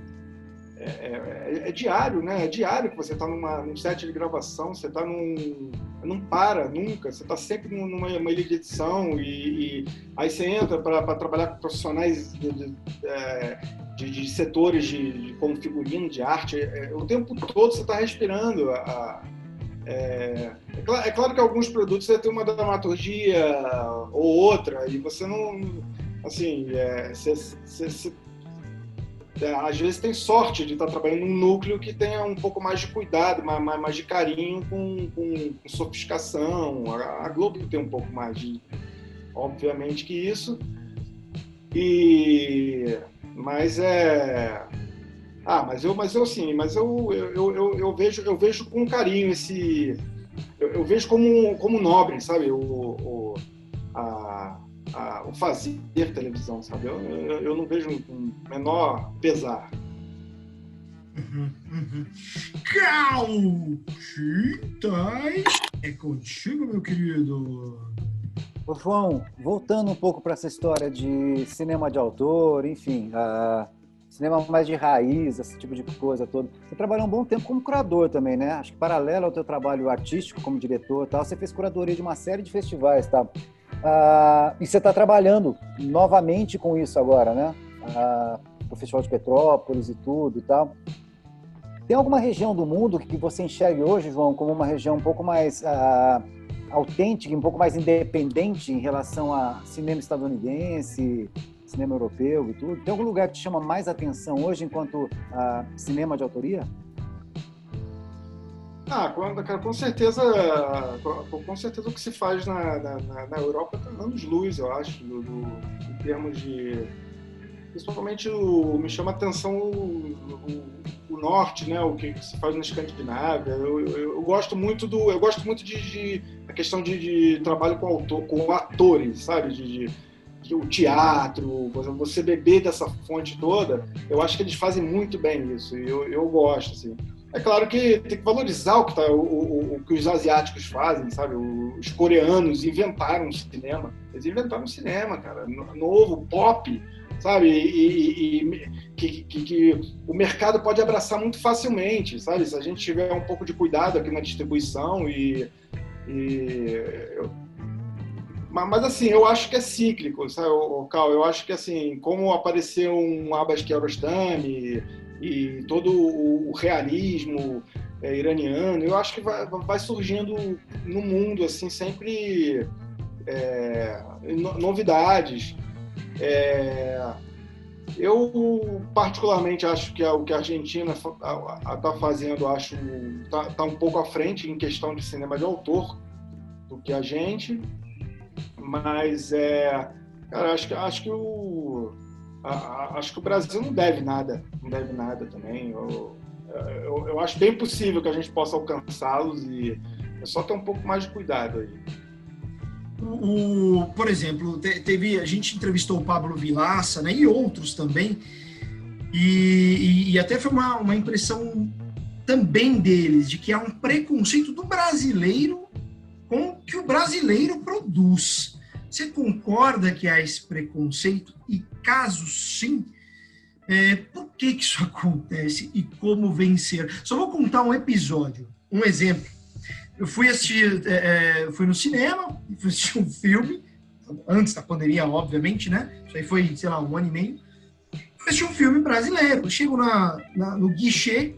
é, é, é, diário, né? É diário que você está num set de gravação, você está num. não para nunca, você está sempre numa ilha de edição e, e aí você entra para trabalhar com profissionais de, de, é, de, de setores de, como figurino, de arte. É, o tempo todo você está respirando. A, é, é, claro, é, claro, que alguns produtos você tem uma dramaturgia ou outra e você não. Assim, você, você é, às vezes tem sorte de estar trabalhando num núcleo que tenha um pouco mais de cuidado, mais, mais de carinho com, com, com sofisticação. A, a, Globo tem um pouco mais de, obviamente, que isso. E mas é ah, mas eu, mas eu sim, mas eu, eu, eu, eu vejo eu vejo com carinho esse eu, eu vejo como como nobre, sabe? O, o a, a, o fazer televisão, sabe? Eu, eu, eu, não vejo um menor pesar. Uhum, uhum. É contigo, meu querido. Ô, João, voltando um pouco para essa história de cinema de autor, enfim, uh, cinema mais de raiz, esse tipo de coisa toda. Você trabalhou um bom tempo como curador também, né? Acho que paralelo ao teu trabalho artístico como diretor, tal, você fez curadoria de uma série de festivais, tá? Ah, e você está trabalhando novamente com isso agora, né? Ah, o Festival de Petrópolis e tudo e tal. Tem alguma região do mundo que você enxergue hoje, João, como uma região um pouco mais ah, autêntica, um pouco mais independente em relação a cinema estadunidense, cinema europeu e tudo? Tem algum lugar que te chama mais atenção hoje enquanto ah, cinema de autoria? Ah, com, com certeza, com, com, certeza o que se faz na, na, na Europa está anos luz, eu acho, do, do, em termos de. Principalmente o, me chama a atenção o, o, o, norte, né? O que se faz na Escandinávia. Eu, eu, eu gosto muito do, eu gosto muito de, de a questão de, de, trabalho com autor, com atores, sabe? de, de o teatro, você beber dessa fonte toda, eu acho que eles fazem muito bem isso, e eu, eu gosto, assim. É claro que tem que valorizar o que, tá, o, o, o que os asiáticos fazem, sabe? Os coreanos inventaram o cinema. Eles inventaram o cinema, cara. Novo, pop, sabe? E, e, e que, que, que, o mercado pode abraçar muito facilmente, sabe? Se a gente tiver um pouco de cuidado aqui na distribuição e. e eu, mas assim, eu acho que é cíclico, sabe, Cal? Eu acho que assim, como apareceu um Abbas Kiarostami, e todo o, realismo é, iraniano, eu acho que vai, vai, surgindo no mundo assim sempre é, novidades. É, eu particularmente acho que o que a Argentina está fazendo, acho está tá um pouco à frente em questão de cinema de autor do que a gente, mas é, cara, acho que acho que o acho que o Brasil não deve nada, não deve nada também. Eu, eu, eu acho bem possível que a gente possa alcançá-los e é só ter um pouco mais de cuidado aí. O, por exemplo, teve a gente entrevistou o Pablo Vilaça, né, e outros também, e, e, e até foi uma, uma impressão também deles de que há um preconceito do brasileiro com o que o brasileiro produz. Você concorda que há esse preconceito? E caso sim, é, por que, que isso acontece e como vencer? Só vou contar um episódio, um exemplo. Eu fui assistir, é, é fui no cinema, fui assistir um filme, antes da pandemia, obviamente, né? Isso aí foi, sei lá, um ano e meio. Fui assistir um filme brasileiro. Eu chego na, na, no guichê,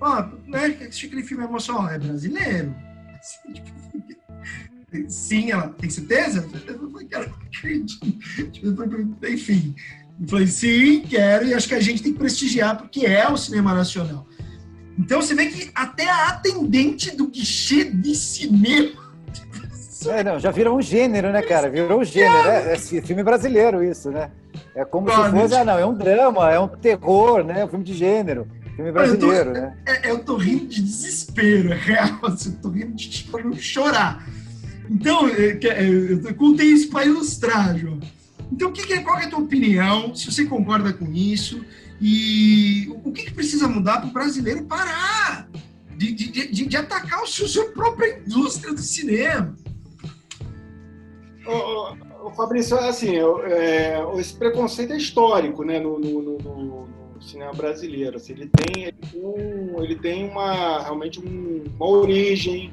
ó, né, assisti aquele filme, emocional, é brasileiro. Sim, ela, tem certeza? Eu falei, cara, Enfim. Eu falei, sim, quero, e acho que a gente tem que prestigiar, porque é o cinema nacional. Então você vê que até a atendente do guichê de cinema. É, não, já virou um gênero, né, cara? Virou um gênero, né? É filme brasileiro, isso, né? É como se fosse, ah, não, é um drama, é um terror, né? É um filme de gênero. Filme brasileiro, eu tô, né? É, eu tô rindo de desespero, é real. Assim, eu tô rindo de tipo, chorar. Então, é, é, eu contei isso para ilustrar, João. Então, o que, é, qual é a tua opinião? Se você concorda com isso? E o que, que precisa mudar para o brasileiro parar de, de, de, de atacar a sua própria indústria do cinema? O, o Fabrício, assim, é, esse preconceito é histórico, né, no, no, no, no cinema brasileiro. Assim, ele tem, um, ele tem uma realmente um, uma origem.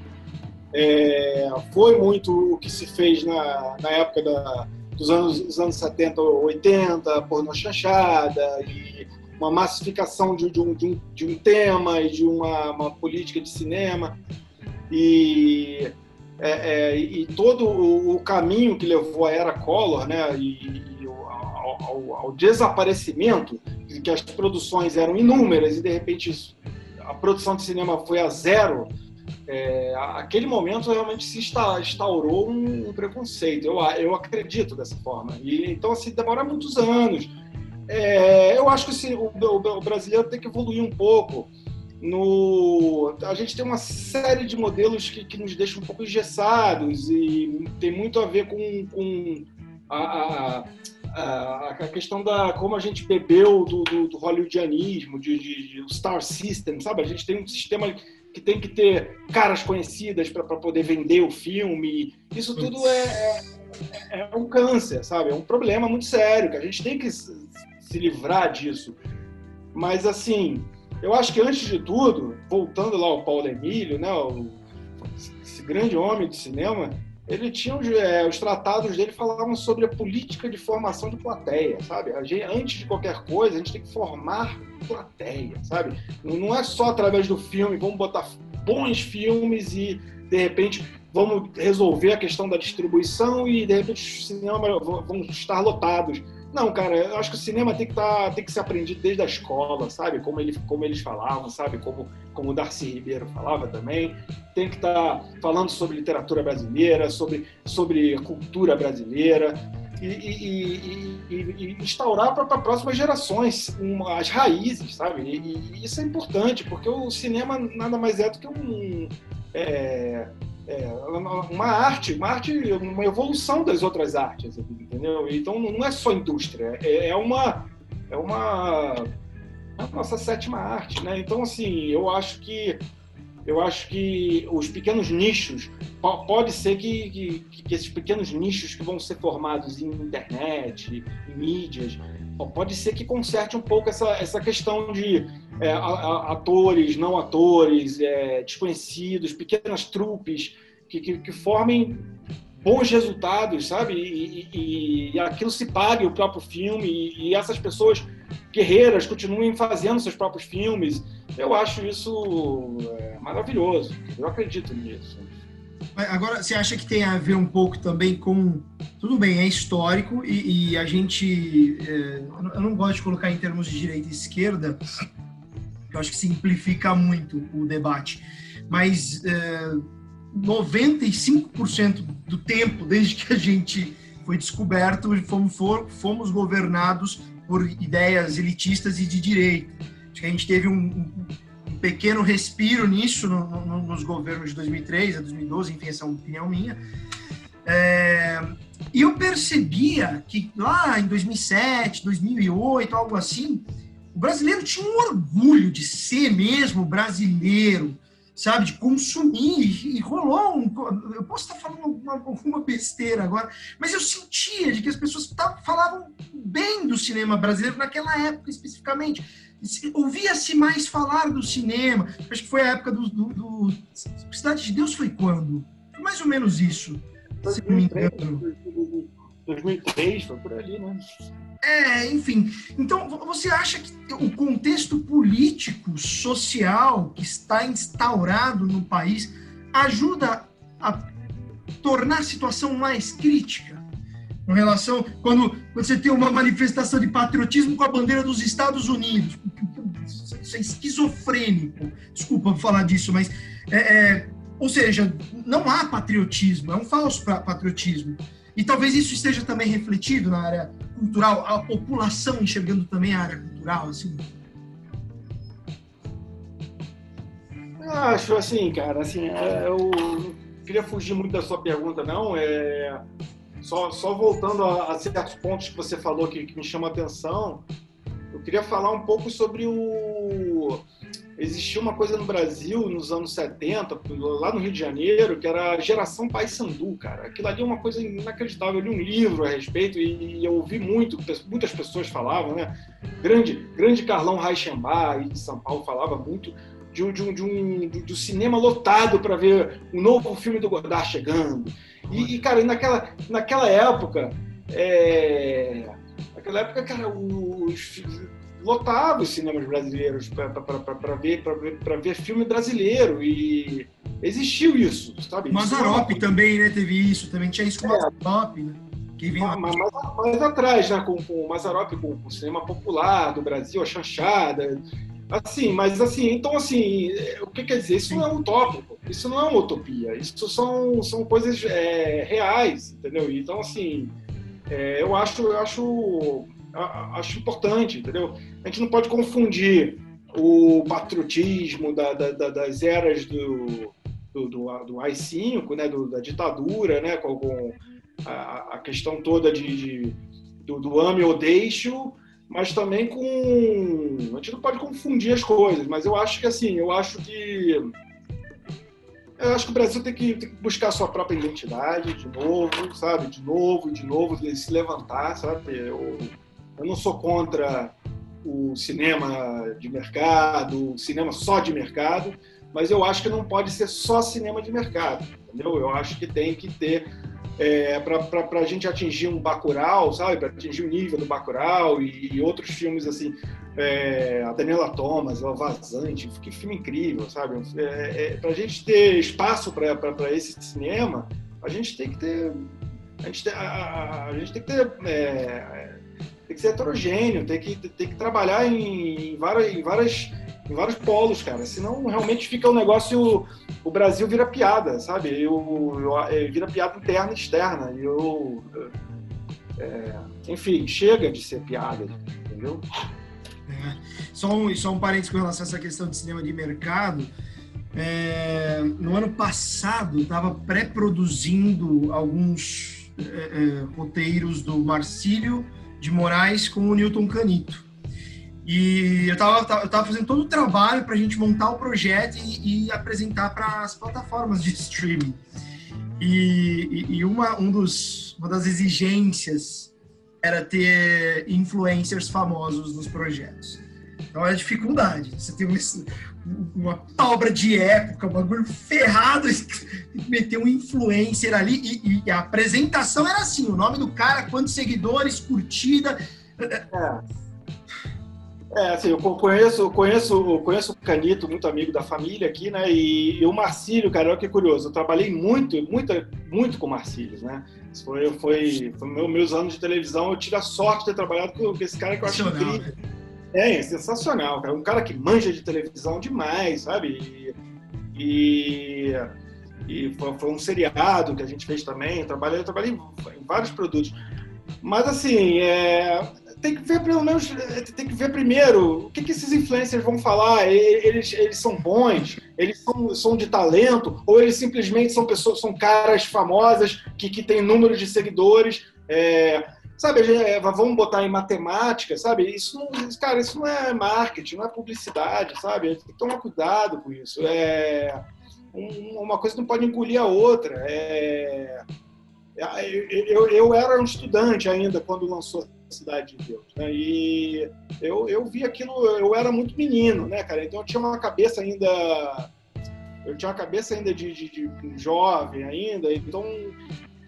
É, foi muito o que se fez na, na época da, dos anos, dos anos 70, 80, pornô chanchada e uma massificação de, de, um, de, um, de um tema e de uma, uma política de cinema. E é, é, e todo o, caminho que levou a era Collor, né, e, e ao, ao, ao, desaparecimento, que as produções eram inúmeras e de repente a produção de cinema foi a zero, é, aquele momento realmente se instaurou um, um, preconceito. Eu, eu acredito dessa forma. E então assim demora muitos anos. É, eu acho que assim, o, o, o brasileiro tem que evoluir um pouco no a gente tem uma série de modelos que, que nos deixam um pouco engessados e tem muito a ver com, com a, a, a, questão da como a gente bebeu do, do, do hollywoodianismo, de, de, de, star system, sabe? A gente tem um sistema que tem que ter caras conhecidas para poder vender o filme. Isso tudo é, é, é, um câncer, sabe? É um problema muito sério que a gente tem que se, se livrar disso. Mas assim, eu acho que antes de tudo, voltando lá ao Paulo Emílio, né, o, esse grande homem do cinema, ele tinha é, os tratados dele falavam sobre a política de formação de plateia, sabe? Gente, antes de qualquer coisa, a gente tem que formar plateia, sabe? Não, não é só através do filme, vamos botar bons filmes e de repente vamos resolver a questão da distribuição e de repente os cinemas vão estar lotados. Não, cara, eu acho que o cinema tem que, tá, tem que ser aprendido desde a escola, sabe? Como, ele, como eles falavam, sabe? Como, como o Darcy Ribeiro falava também. Tem que estar tá falando sobre literatura brasileira, sobre, sobre cultura brasileira. E, e, e, e instaurar para próximas gerações uma, as raízes, sabe? E, isso é importante, porque o cinema nada mais é do que um. É, é, uma arte, uma arte, uma evolução das outras artes, entendeu? Então não é só indústria, é, é uma, é uma a nossa sétima arte, né? Então assim, eu acho que eu acho que os pequenos nichos pode ser que, que, que esses pequenos nichos que vão ser formados em internet, em mídias, pode ser que conserte um pouco essa, essa questão de é, atores, não atores, é, desconhecidos, pequenas trupes que, que, que, formem bons resultados, sabe? E, e, e, aquilo se pague o próprio filme e, e, essas pessoas guerreiras continuem fazendo seus próprios filmes. Eu acho isso é, maravilhoso. Eu acredito nisso. Agora, você acha que tem a ver um pouco também com. Tudo bem, é histórico e, e a gente. É, eu não gosto de colocar em termos de direita e esquerda, eu acho que simplifica muito o debate. Mas é, 95% do tempo, desde que a gente foi descoberto, fomos, fomos governados por ideias elitistas e de direita. Acho que a gente teve um, um pequeno respiro nisso no, no, nos governos de 2003 a 2012, enfim, essa é uma opinião minha. É, e eu percebia que lá em 2007, 2008, algo assim, o brasileiro tinha um orgulho de ser mesmo brasileiro, sabe, de consumir. E rolou um. Eu posso estar falando alguma, alguma besteira agora, mas eu sentia de que as pessoas falavam bem do cinema brasileiro naquela época especificamente. Ouvia-se mais falar do cinema. Acho que foi a época do, do, do. Cidade de Deus foi quando? Foi mais ou menos isso. 2003, se não me engano. 2003, foi por ali, né? É, enfim. Então, você acha que o contexto político, social que está instaurado no país ajuda a tornar a situação mais crítica? Com relação. Quando, quando você tem uma manifestação de patriotismo com a bandeira dos Estados Unidos. Isso é esquizofrênico. Desculpa falar disso, mas. É, é, ou seja, não há patriotismo, é um falso patriotismo. E talvez isso esteja também refletido na área cultural, a população enxergando também a área cultural, assim. Acho assim, cara, assim, é, eu não queria fugir muito da sua pergunta, não. É, só, só voltando a, a certos pontos que você falou que, que me chamam a atenção, eu queria falar um pouco sobre o. Existia uma coisa no Brasil nos anos 70, lá no Rio de Janeiro, que era a geração Paysandu, cara. Aquilo ali é uma coisa inacreditável. Eu li um livro a respeito e eu ouvi muito, muitas pessoas falavam, né? Grande, grande Carlão Reichenbach de São Paulo falava muito de um, de um, de um do cinema lotado para ver o um novo filme do Godard chegando. E, e, cara, naquela, naquela época, é, naquela época, cara, os, lotava os cinemas brasileiros para ver, ver, ver filme brasileiro e existiu isso, sabe? Mazarop isso também, né? Teve isso, também tinha isso com o é. Mazarop, né? Que vem mas, mas, mas, atrás, né? Com, com o Mazarop, com, com o cinema popular do Brasil, a chanchada. Assim, mas assim, então assim, o que quer dizer? Isso não é utópico, isso não é uma utopia, isso são, são coisas é, reais, entendeu? Então, assim, é, eu acho, eu acho, acho importante, entendeu? A gente não pode confundir o patriotismo da, da, da, das eras do, do, do, do AI-5, né, do, da ditadura, né, com, com a, a, questão toda de, de do, do ame ou deixo, mas também com. A gente não pode confundir as coisas, mas eu acho que assim, eu acho que. Eu acho que o Brasil tem que, tem que buscar sua própria identidade de novo, sabe? De novo, de novo, de se levantar, sabe? Eu, eu não sou contra o cinema de mercado, o cinema só de mercado, mas eu acho que não pode ser só cinema de mercado, entendeu? Eu acho que tem que ter é, para a gente atingir um Bacurau, sabe? Para atingir o nível do Bacurau e, e outros filmes assim, é, a Daniela Thomas, o Vazante, que filme incrível, sabe? É, é para a gente ter espaço para esse cinema, a gente tem que ter, a gente, tem, a, a gente tem que ter é, tem que ser heterogêneo, tem que, tem que trabalhar em, em várias, em várias em vários polos, cara. Senão realmente fica um negócio. O Brasil vira piada, sabe? Eu, eu, eu vira piada interna e externa. E eu. É, enfim, chega de ser piada, entendeu? É. Só, um, só um parênteses com relação a essa questão de cinema de mercado. É, no ano passado, estava pré-produzindo alguns é, é, roteiros do Marcílio de Moraes com o Newton Canito. E eu estava eu tava fazendo todo o trabalho para a gente montar o projeto e, e apresentar para as plataformas de streaming. E, e, uma, um dos, uma das exigências era ter influencers famosos nos projetos. Então é dificuldade. Você tem uma obra de época, um bagulho ferrado, meter um influencer ali e, e, a apresentação era assim: o nome do cara, quantos seguidores, curtida. É. É, assim, eu conheço, conheço, conheço o Canito, muito amigo da família aqui, né? E, e o Marcílio, cara, olha que curioso. Eu trabalhei muito, muito, muito com o Marcílio, né? Foi, foi, foi meus, meus anos de televisão. Eu tive a sorte de ter trabalhado com, com esse cara que eu acho incrível. Né? É, é, sensacional, cara. Um cara que manja de televisão demais, sabe? E, e, e foi, foi, um seriado que a gente fez também. Eu trabalhei, eu trabalhei em vários produtos. Mas assim, é, tem que ver pelo menos, tem que ver primeiro o que, que esses influencers vão falar. Eles, eles são bons, eles são, são de talento, ou eles simplesmente são pessoas, são caras famosas que, que têm número de seguidores. É, sabe, é, vamos botar em matemática, sabe? Isso cara, isso não é marketing, não é publicidade, sabe? Tem que tomar cuidado com isso. É, uma coisa não pode engolir a outra. É, eu, eu era um estudante ainda quando lançou Cidade de Deus. Né? E eu, eu vi aquilo, eu era muito menino, né, cara? Então eu tinha uma cabeça ainda. Eu tinha uma cabeça ainda de, de, de jovem ainda, então.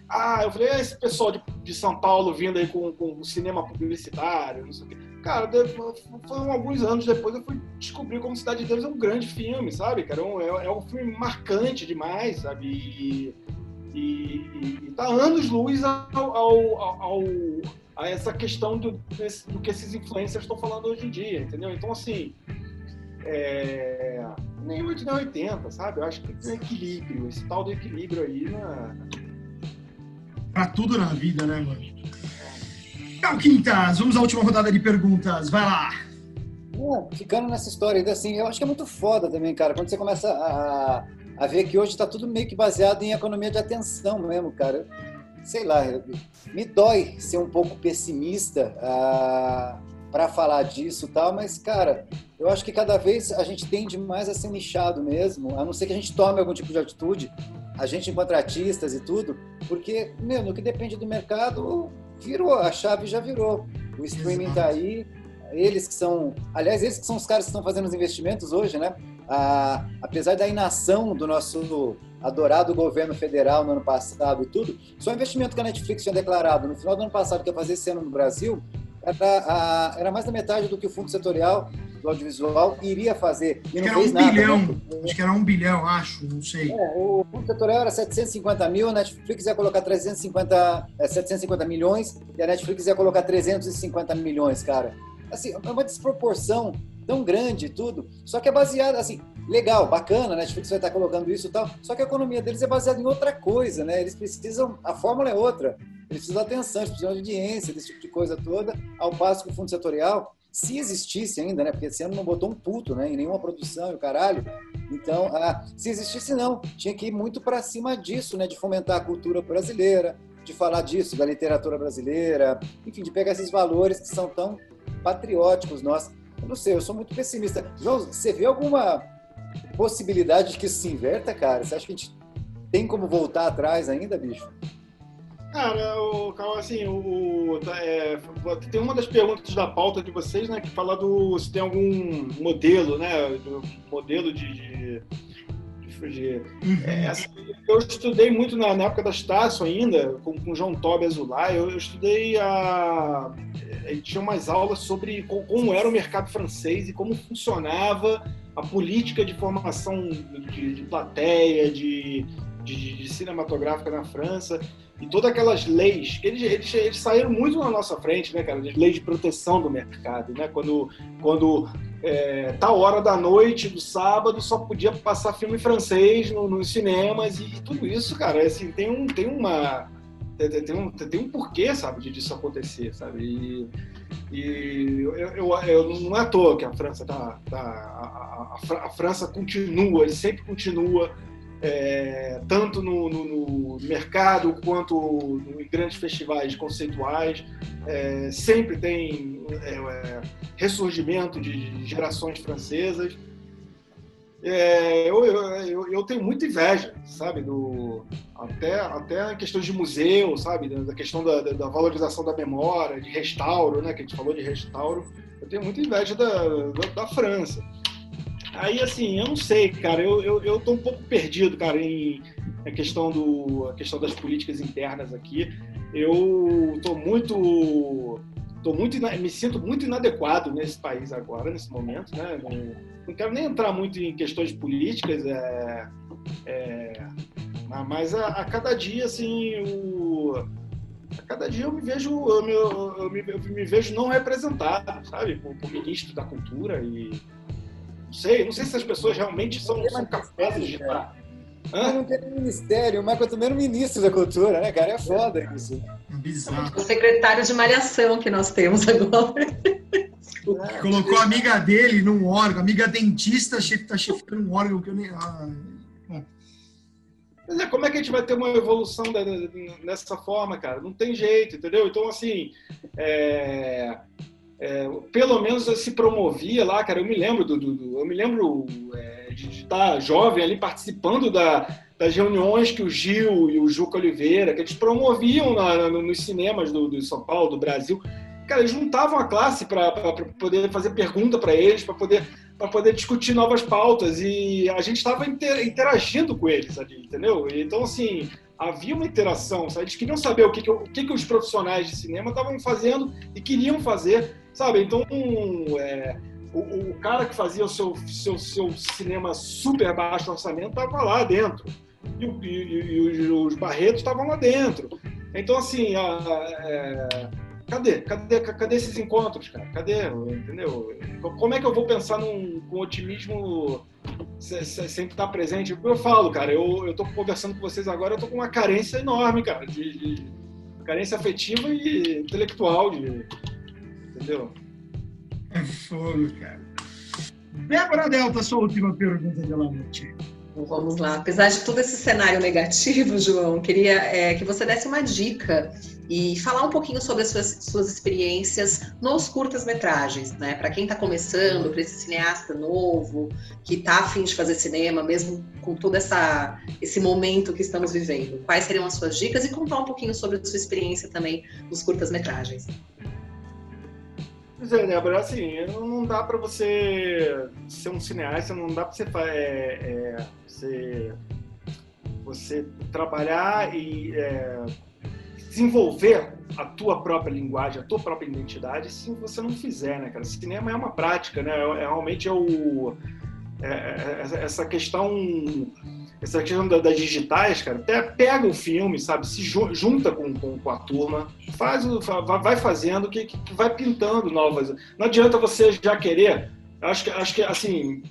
Ah, eu falei, esse pessoal de, de São Paulo vindo aí com, com cinema publicitário, não sei o quê. Cara, foram alguns anos depois eu fui descobrir como Cidade de Deus é um grande filme, sabe, cara? É um, é, é um filme marcante demais, sabe? E, e, e tá anos luz ao, ao, ao, a essa questão do, desse, do que esses influencers estão falando hoje em dia, entendeu? Então, assim, é, nem 8 nem 80, sabe? Eu acho que tem um equilíbrio, esse tal do equilíbrio aí na... Pra tudo na vida, né, mano? Então, Quintas, vamos à última rodada de perguntas. Vai lá. Bom, ficando nessa história ainda assim, eu acho que é muito foda também, cara, quando você começa a, a ver que hoje está tudo meio que baseado em economia de atenção mesmo, cara. Sei lá, me dói ser um pouco pessimista ah, para falar disso tal, mas, cara, eu acho que cada vez a gente tende mais a ser nichado mesmo, a não ser que a gente tome algum tipo de atitude, a gente enquanto artistas e tudo, porque, meu, no que depende do mercado, virou, a chave já virou. O streaming está aí, eles que são, aliás, eles que são os caras que estão fazendo os investimentos hoje, né? Ah, apesar da inação do nosso adorado governo federal no ano passado e tudo, só o investimento que a Netflix tinha declarado no final do ano passado que ia fazer esse ano no Brasil era, era mais da metade do que o fundo setorial do audiovisual iria fazer. E não fez um nada, bilhão, né? acho que era um bilhão, acho, não sei. É, o fundo setorial era 750 mil, a Netflix ia colocar 350, é, 750 milhões e a Netflix ia colocar 350 milhões, cara assim, é uma desproporção tão grande tudo, só que é baseado, assim, legal, bacana, a Netflix vai estar colocando isso e tal, só que a economia deles é baseada em outra coisa, né? Eles precisam, a fórmula é outra, eles precisam de atenção, eles precisam de audiência, desse tipo de coisa toda, ao passo que o fundo setorial, se existisse ainda, né? Porque esse ano não botou um puto, né? Em nenhuma produção e o caralho. Então, ah, se existisse, não. Tinha que ir muito para cima disso, né? De fomentar a cultura brasileira, de falar disso, da literatura brasileira, enfim, de pegar esses valores que são tão patrióticos nós. Eu não sei, eu sou muito pessimista. João, você vê alguma possibilidade de que isso se inverta, cara? Você acha que a gente tem como voltar atrás ainda, bicho? Cara, o, assim, o, é, tem uma das perguntas da pauta de vocês, né, que fala do se tem algum modelo, né, modelo de, de de, uhum. é, assim, eu estudei muito na, na, época da Estácio ainda, com, com o João Tobi Azulay, eu, eu estudei a, gente tinha umas aulas sobre como era o mercado francês e como funcionava a política de formação de, de plateia, de, de, de, cinematográfica na França e todas aquelas leis. Eles, eles, eles, saíram muito na nossa frente, né, cara? Leis de proteção do mercado, né? Quando, quando é, tal hora da noite do sábado só podia passar filme francês no, nos cinemas e, tudo isso, cara, assim, tem, um, tem uma tem, um, tem um porquê, sabe, disso acontecer, sabe? E, e eu, eu, eu, não é à toa que a França tá, tá a, a, a França continua, ele sempre continua é, tanto no, no, no, mercado quanto em grandes festivais conceituais, é, sempre tem é, é ressurgimento de gerações francesas é, eu, eu, eu, tenho muita inveja, sabe, do, até, até em questões de museu, sabe, da questão da, da, valorização da memória, de restauro, né, que a gente falou de restauro, eu tenho muita inveja da, da, da França. Aí, assim, eu não sei, cara, eu, eu, eu tô um pouco perdido, cara, em a questão, do, a questão das políticas internas aqui. Eu tô muito tô muito me sinto muito inadequado nesse país agora, nesse momento, né? Não, não quero nem entrar muito em questões políticas, é, é, mas a, a, cada dia, assim, o, a cada dia eu me vejo, eu me, eu me, eu me vejo não representado, sabe, por, por, ministro da cultura e sei, não sei se as pessoas realmente são, são capazes de estar Hã? Não tem ministério, mas quanto menos ministro da cultura, né, cara? É foda isso. Bizarro. O secretário de Malhação que nós temos agora. É, colocou a amiga dele num órgão, amiga dentista tá chefando um órgão que eu nem. Ah, Mas é, como é que a gente vai ter uma evolução dessa forma, cara? Não tem jeito, entendeu? Então, assim, é, é, pelo menos se promovia lá, cara. Eu me lembro do, do, eu me lembro é, de estar jovem ali participando da, das reuniões que o Gil e o Juca Oliveira, que eles promoviam na, nos cinemas do, do, São Paulo, do Brasil. Cara, eles juntavam a classe para poder fazer pergunta para eles, para poder, poder discutir novas pautas. E a gente estava interagindo com eles ali, entendeu? Então, assim, havia uma interação. Sabe? Eles queriam saber o que, que, o que, que os profissionais de cinema estavam fazendo e queriam fazer, sabe? Então, é, o, o, cara que fazia o seu, seu, seu cinema super baixo orçamento estava lá dentro e, e, e os Barretos estavam lá dentro. Então, assim, a, é, cadê? cadê? Cadê esses encontros, cara? Cadê? Entendeu? Como é que eu vou pensar num, com otimismo sem estar presente? Eu falo, cara, eu, tô conversando com vocês agora, eu tô com uma carência enorme, cara, de, de carência afetiva e intelectual, de, entendeu? É fogo, cara. Débora Delta, sua última pergunta de la noite. Vamos lá. Apesar de todo esse cenário negativo, João, queria é, que você desse uma dica e falar um pouquinho sobre as suas, suas experiências nos curtas-metragens, né? Para quem está começando, para esse cineasta novo, que está afim de fazer cinema, mesmo com todo essa, esse momento que estamos vivendo. Quais seriam as suas dicas e contar um pouquinho sobre a sua experiência também nos curtas-metragens. Pois é, Débora, assim, não dá para você ser um cineasta, não dá para você, é, é, você, você trabalhar e é, desenvolver a tua própria linguagem, a tua própria identidade, se você não fizer, né, cara? Cinema é uma prática, né? É, é realmente é o é, é, essa questão essa questão das digitais, cara, até pega o filme, sabe, se junta com, com, com a turma, faz, vai fazendo que, que, vai pintando novas. Não adianta você já querer. Acho que, acho que assim,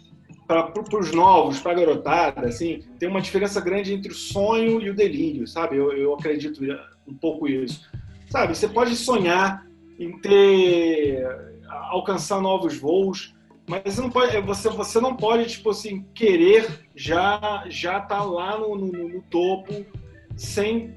para os novos, para a garotada, assim, tem uma diferença grande entre o sonho e o delírio, sabe? Eu, eu acredito um pouco isso. Sabe, você pode sonhar em ter alcançar novos voos, mas não pode, você, você não pode, tipo assim, querer já já tá lá no, no, no topo sem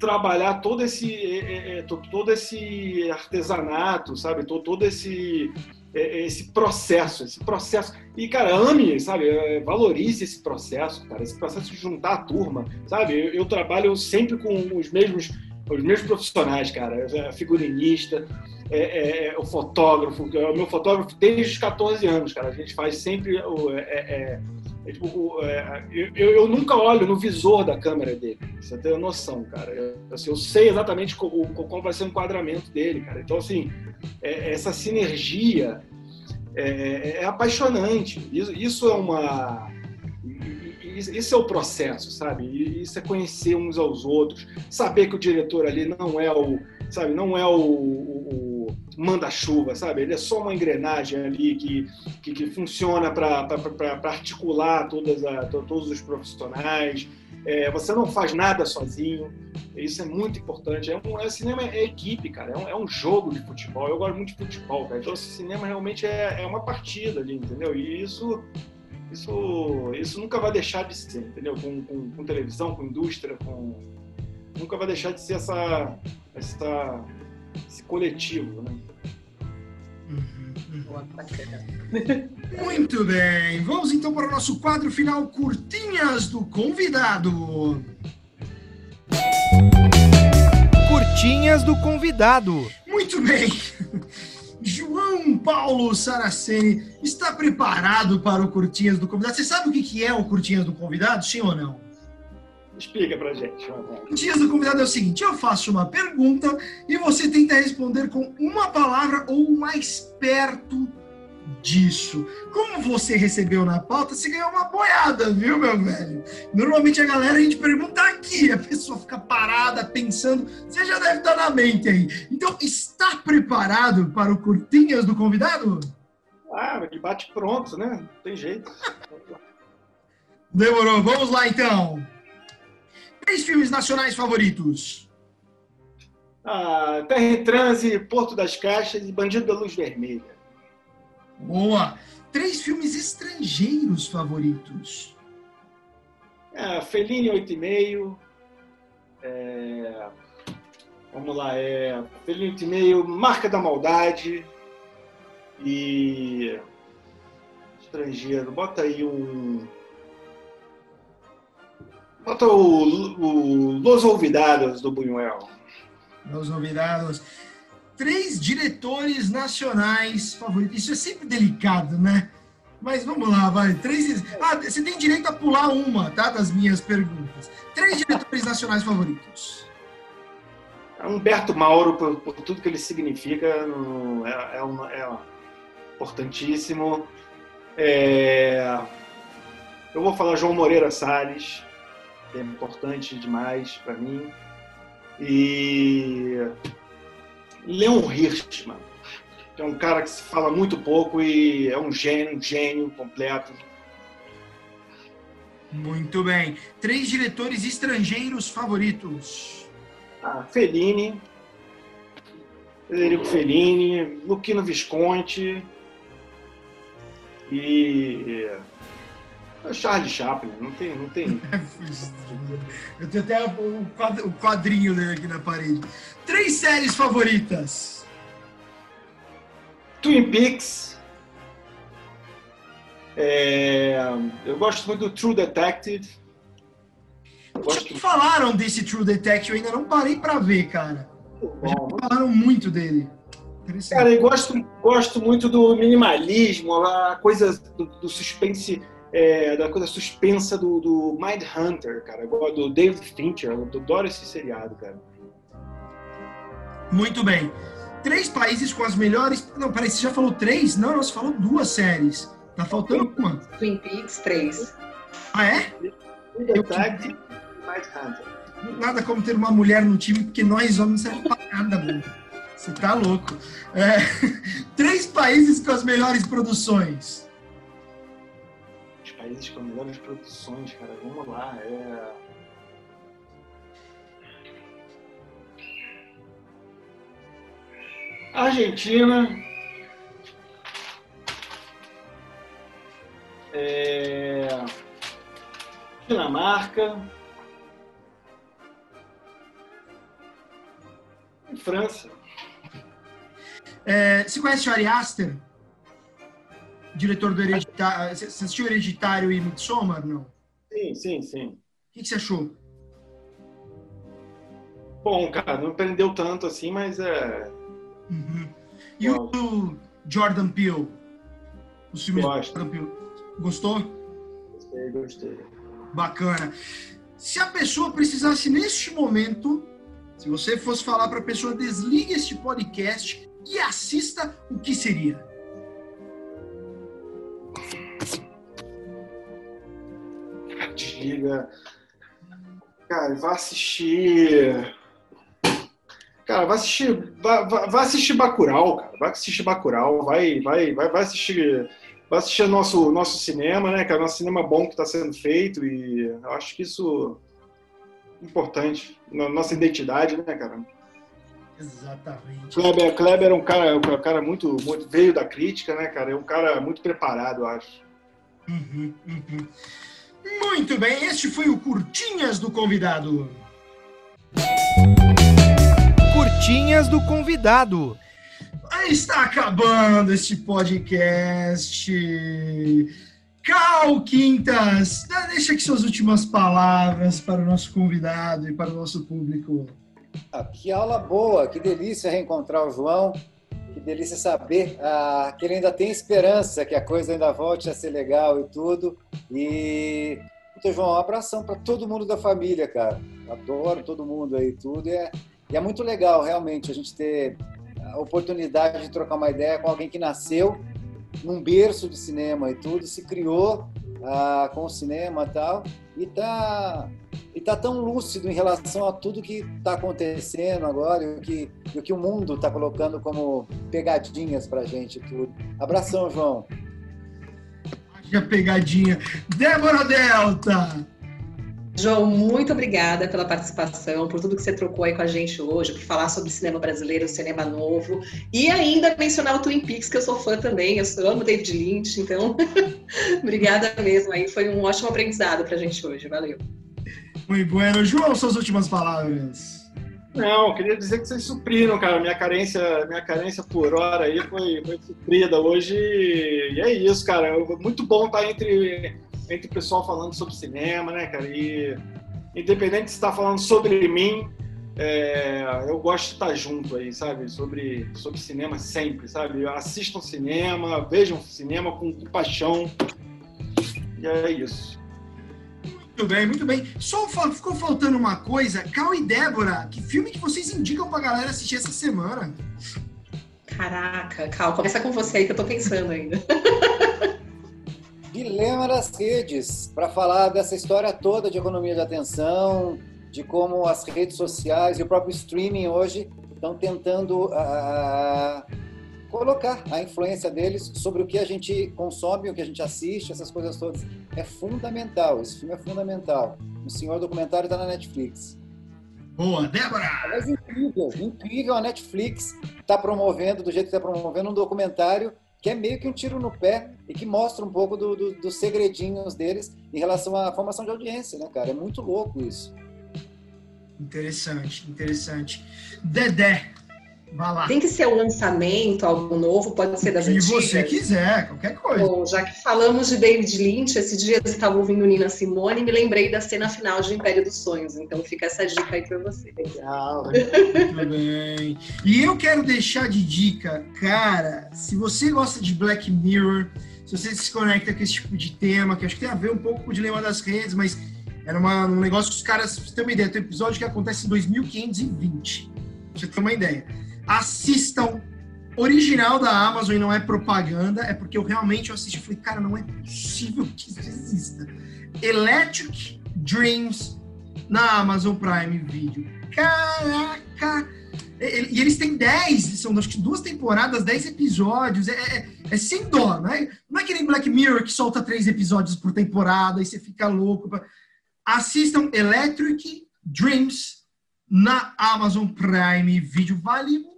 trabalhar todo esse é, é, todo esse artesanato, sabe? Todo, todo esse é, esse processo, esse processo. E, cara, ame, sabe? Valorize esse processo, cara. Esse processo de juntar a turma, sabe? Eu, eu trabalho sempre com os mesmos os mesmos profissionais, cara. Figurinista, é, é, é, o fotógrafo, é o meu fotógrafo desde os 14 anos, cara. A gente faz sempre o. É, é, é tipo, eu, eu, nunca olho no visor da câmera dele, você tem noção, cara. Eu, assim, eu sei exatamente qual, vai ser o enquadramento dele, cara. Então, assim, essa sinergia é, apaixonante. Isso, isso é uma. Isso é o processo, sabe? Isso é conhecer uns aos outros, saber que o diretor ali não é o, sabe, não é o, o manda-chuva, sabe? Ele é só uma engrenagem ali que, que, que funciona para articular todas a, todos os profissionais. É, você não faz nada sozinho, isso é muito importante. É um é, cinema é equipe, cara, é um, é um, jogo de futebol. Eu gosto muito de futebol, cara. Então, cinema realmente é, é uma partida ali, entendeu? E isso isso, isso nunca vai deixar de ser, entendeu? Com, com, com televisão, com indústria, com nunca vai deixar de ser essa, essa esse coletivo, né? Uhum, uhum. Muito bem, vamos então para o nosso quadro final Curtinhas do Convidado. Curtinhas do Convidado. Muito bem. João Paulo Saraceni está preparado para o Curtinhas do Convidado? Você sabe o que é o Curtinhas do Convidado, sim ou não? Explica pra gente. O dias do convidado é o seguinte: eu faço uma pergunta e você tenta responder com uma palavra ou mais perto disso. Como você recebeu na pauta, você ganhou uma boiada, viu, meu velho? Normalmente a galera a gente pergunta aqui, a pessoa fica parada pensando, você já deve estar na mente aí. Então, está preparado para o curtinhas do convidado? Ah, ele bate pronto, né? Não tem jeito. Demorou, vamos lá então. Três filmes nacionais favoritos. Ah, Terra em Transe, Porto das Caixas e Bandido da Luz Vermelha. Boa. Três filmes estrangeiros favoritos. É, Fellini 8,5. É... Vamos lá, é. Fellini 8,5, Marca da Maldade. E. Estrangeiro, bota aí um. Bota o, o Los Olvidados do Buñuel. Los Olvidados. Três diretores nacionais favoritos. Isso é sempre delicado, né? Mas vamos lá, vai. Três. Ah, você tem direito a pular uma, tá? Das minhas perguntas. Três diretores nacionais favoritos. Humberto Mauro, por, por, tudo que ele significa, é, é, uma, é importantíssimo. É... Eu vou falar João Moreira Salles é importante demais para mim. E Leon Hirschman, que é um cara que se fala muito pouco e é um gênio, um gênio completo. Muito bem. Três diretores estrangeiros favoritos. Ah, Fellini, Federico Fellini, Luquino Visconti e é Charlie Chaplin, não tem, não tem. Eu tenho até o quadrinho dele aqui na parede. Três séries favoritas. Twin Peaks. É, eu gosto muito do True Detective. Já me falaram desse True Detective, eu ainda não parei para ver, cara. Já falaram muito dele. Cara, eu gosto, gosto muito do minimalismo, a coisa do, do suspense é, da coisa suspensa do, do Mind Hunter, cara, do David Fincher. Eu adoro esse seriado, cara. Muito bem. Três países com as melhores. Não, peraí, você já falou três? Não, você falou duas séries. Tá faltando uma. Twin Peaks, três. Ah, é? Eu que... Mind Hunter. Nada como ter uma mulher no time, porque nós homens não servemos pra nada, mano. Você tá louco. É... Três países com as melhores produções países com melhores produções, cara. Vamos lá. É... Argentina. É... Dinamarca. França. É, você conhece o Ari Aster? Diretor do Hereditário. Você assistiu Hereditário e Midsommar, não? Sim, sim, sim. O que, você achou? Bom, cara, não prendeu tanto assim, mas é. Uhum. E o Jordan Peele? Os filmes Gosto. do Jordan Peele. Gostou? Gostei, gostei. Bacana. Se a pessoa precisasse neste momento, se você fosse falar para a pessoa desligue este podcast e assista, o que seria? Desliga. Cara, vai assistir. Cara, vai assistir. Vai, vai, vai assistir Bacurau, cara. Vai assistir Bacurau, vai, vai, vai, vai assistir. Vai assistir nosso, nosso cinema, né, cara? Nosso cinema bom que está sendo feito e eu acho que isso é importante. Nossa identidade, né, cara? Exatamente. Kleber, Kleber é um cara, um cara muito, muito. veio da crítica, né, cara? É um cara muito preparado, eu acho. Uhum, uhum. Muito bem, este foi o Curtinhas do Convidado. Curtinhas do Convidado. Está acabando este podcast. Cal Quintas, deixa aqui suas últimas palavras para o nosso convidado e para o nosso público. Ah, que aula boa, que delícia reencontrar o João. Que delícia saber ah, que ele ainda tem esperança, que a coisa ainda volte a ser legal e tudo. E, então, João, um abração para todo mundo da família, cara. Adoro todo mundo aí tudo. E é, e é muito legal, realmente, a gente ter a oportunidade de trocar uma ideia com alguém que nasceu num berço de cinema e tudo, se criou ah, com o cinema e tal, e tá, e tá tão lúcido em relação a tudo que está acontecendo agora e o que, e o, que o mundo está colocando como pegadinhas pra gente tudo. Abração, João. Pegadinha. Débora Delta! João, muito obrigada pela participação, por tudo que você trocou aí com a gente hoje, por falar sobre cinema brasileiro, cinema novo, e ainda mencionar o Twin Peaks, que eu sou fã também, eu amo David Lynch, então obrigada mesmo aí, foi um ótimo aprendizado pra gente hoje, valeu. Muito bueno. João, suas últimas palavras. Não, queria dizer que vocês supriram, cara. Minha carência, minha carência por hora aí foi, foi suprida hoje. E é isso, cara. Muito bom estar entre entre o pessoal falando sobre cinema, né, cara? E independente se está falando sobre mim, é, eu gosto de estar junto aí, sabe? Sobre, sobre cinema sempre, sabe? Assistam cinema, vejam cinema com, com paixão. E é isso. Muito bem, muito bem. Só ficou faltando uma coisa. Cal e Débora, que filme que vocês indicam pra galera assistir essa semana? Caraca, Cal, começa com você aí que eu tô pensando ainda. Dilema das redes, para falar dessa história toda de economia de atenção, de como as redes sociais e o próprio streaming hoje estão tentando uh, colocar a influência deles sobre o que a gente consome, o que a gente assiste, essas coisas todas. É fundamental, esse filme é fundamental. O Senhor Documentário está na Netflix. Boa, Débora! Mas incrível, incrível a Netflix tá promovendo, do jeito que está promovendo, um documentário que é meio que um tiro no pé e que mostra um pouco do, do, dos segredinhos deles em relação à formação de audiência, né, cara? É muito louco isso. Interessante, interessante. Dedé. Tem que ser um lançamento, algo novo, pode ser das Se antigas. Se você quiser, qualquer coisa. Bom, já que falamos de David Lynch, esse dia eu estava ouvindo Nina Simone e me lembrei da cena final de Império dos Sonhos. Então fica essa dica aí para você. Legal. Muito bem. E eu quero deixar de dica, cara, se você gosta de Black Mirror, se você se conecta com esse tipo de tema, que acho que tem a ver um pouco com o dilema das redes, mas era uma, um negócio que os caras, pra você ter uma ideia, tem um episódio que acontece em 2520. Pra você ter uma ideia assistam original da Amazon e não é propaganda, é porque eu realmente assisti e falei, cara, não é possível que isso exista. Electric Dreams na Amazon Prime Video. Caraca! E, eles têm 10, são acho que duas temporadas, 10 episódios, é, é, é, sem dó, não é? Não é que nem Black Mirror que solta três episódios por temporada e você fica louco. Assistam Electric Dreams na Amazon Prime Video. Vale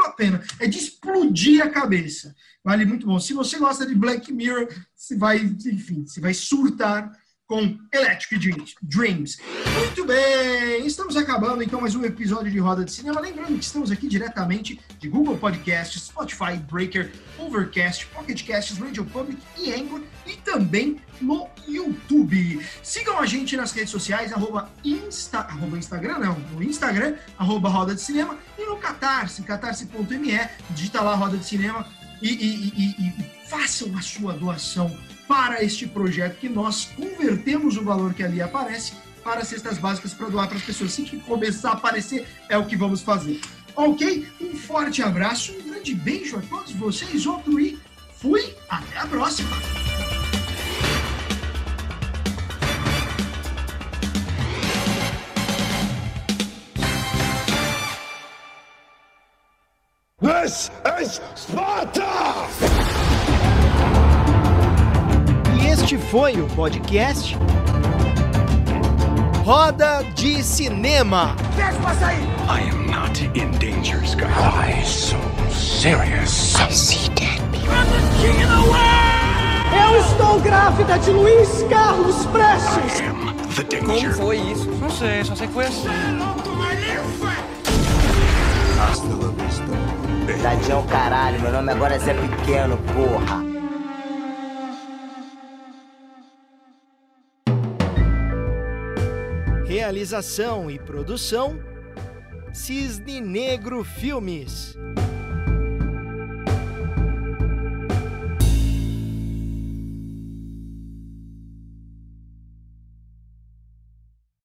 muito a pena. É de explodir a cabeça. Vale muito bom. Se você gosta de Black Mirror, você vai, enfim, você vai surtar com Electric Dreams. Muito bem, estamos acabando então mais um episódio de Roda de Cinema. Lembrando que estamos aqui diretamente de Google Podcasts, Spotify, Breaker, Overcast, Pocket Casts, Radio Public e Anchor e também no YouTube. Sigam a gente nas redes sociais, arroba, Insta, arroba Instagram, não, no Instagram, arroba Roda de Cinema e no Catarse, catarse.me, digita lá Roda de Cinema e, e, e, e façam a sua doação para este projeto que nós convertemos o valor que ali aparece para cestas básicas para doar para as pessoas. Assim que começar a aparecer, é o que vamos fazer. Ok? Um forte abraço, um grande beijo a todos vocês, outro e fui, até a próxima! This is Sparta! Este foi o podcast Roda de Cinema. I am not in danger, Skylar. Why so serious? I see dead people. I'm the king of the world! Eu estou grávida de Luiz Carlos Prestes. I am the danger. Como foi isso? Não sei, só sei que foi assim. Hasta la vista. Tadinho caralho, meu nome agora é Zé Pequeno, porra. Realização e produção Cisne Negro Filmes.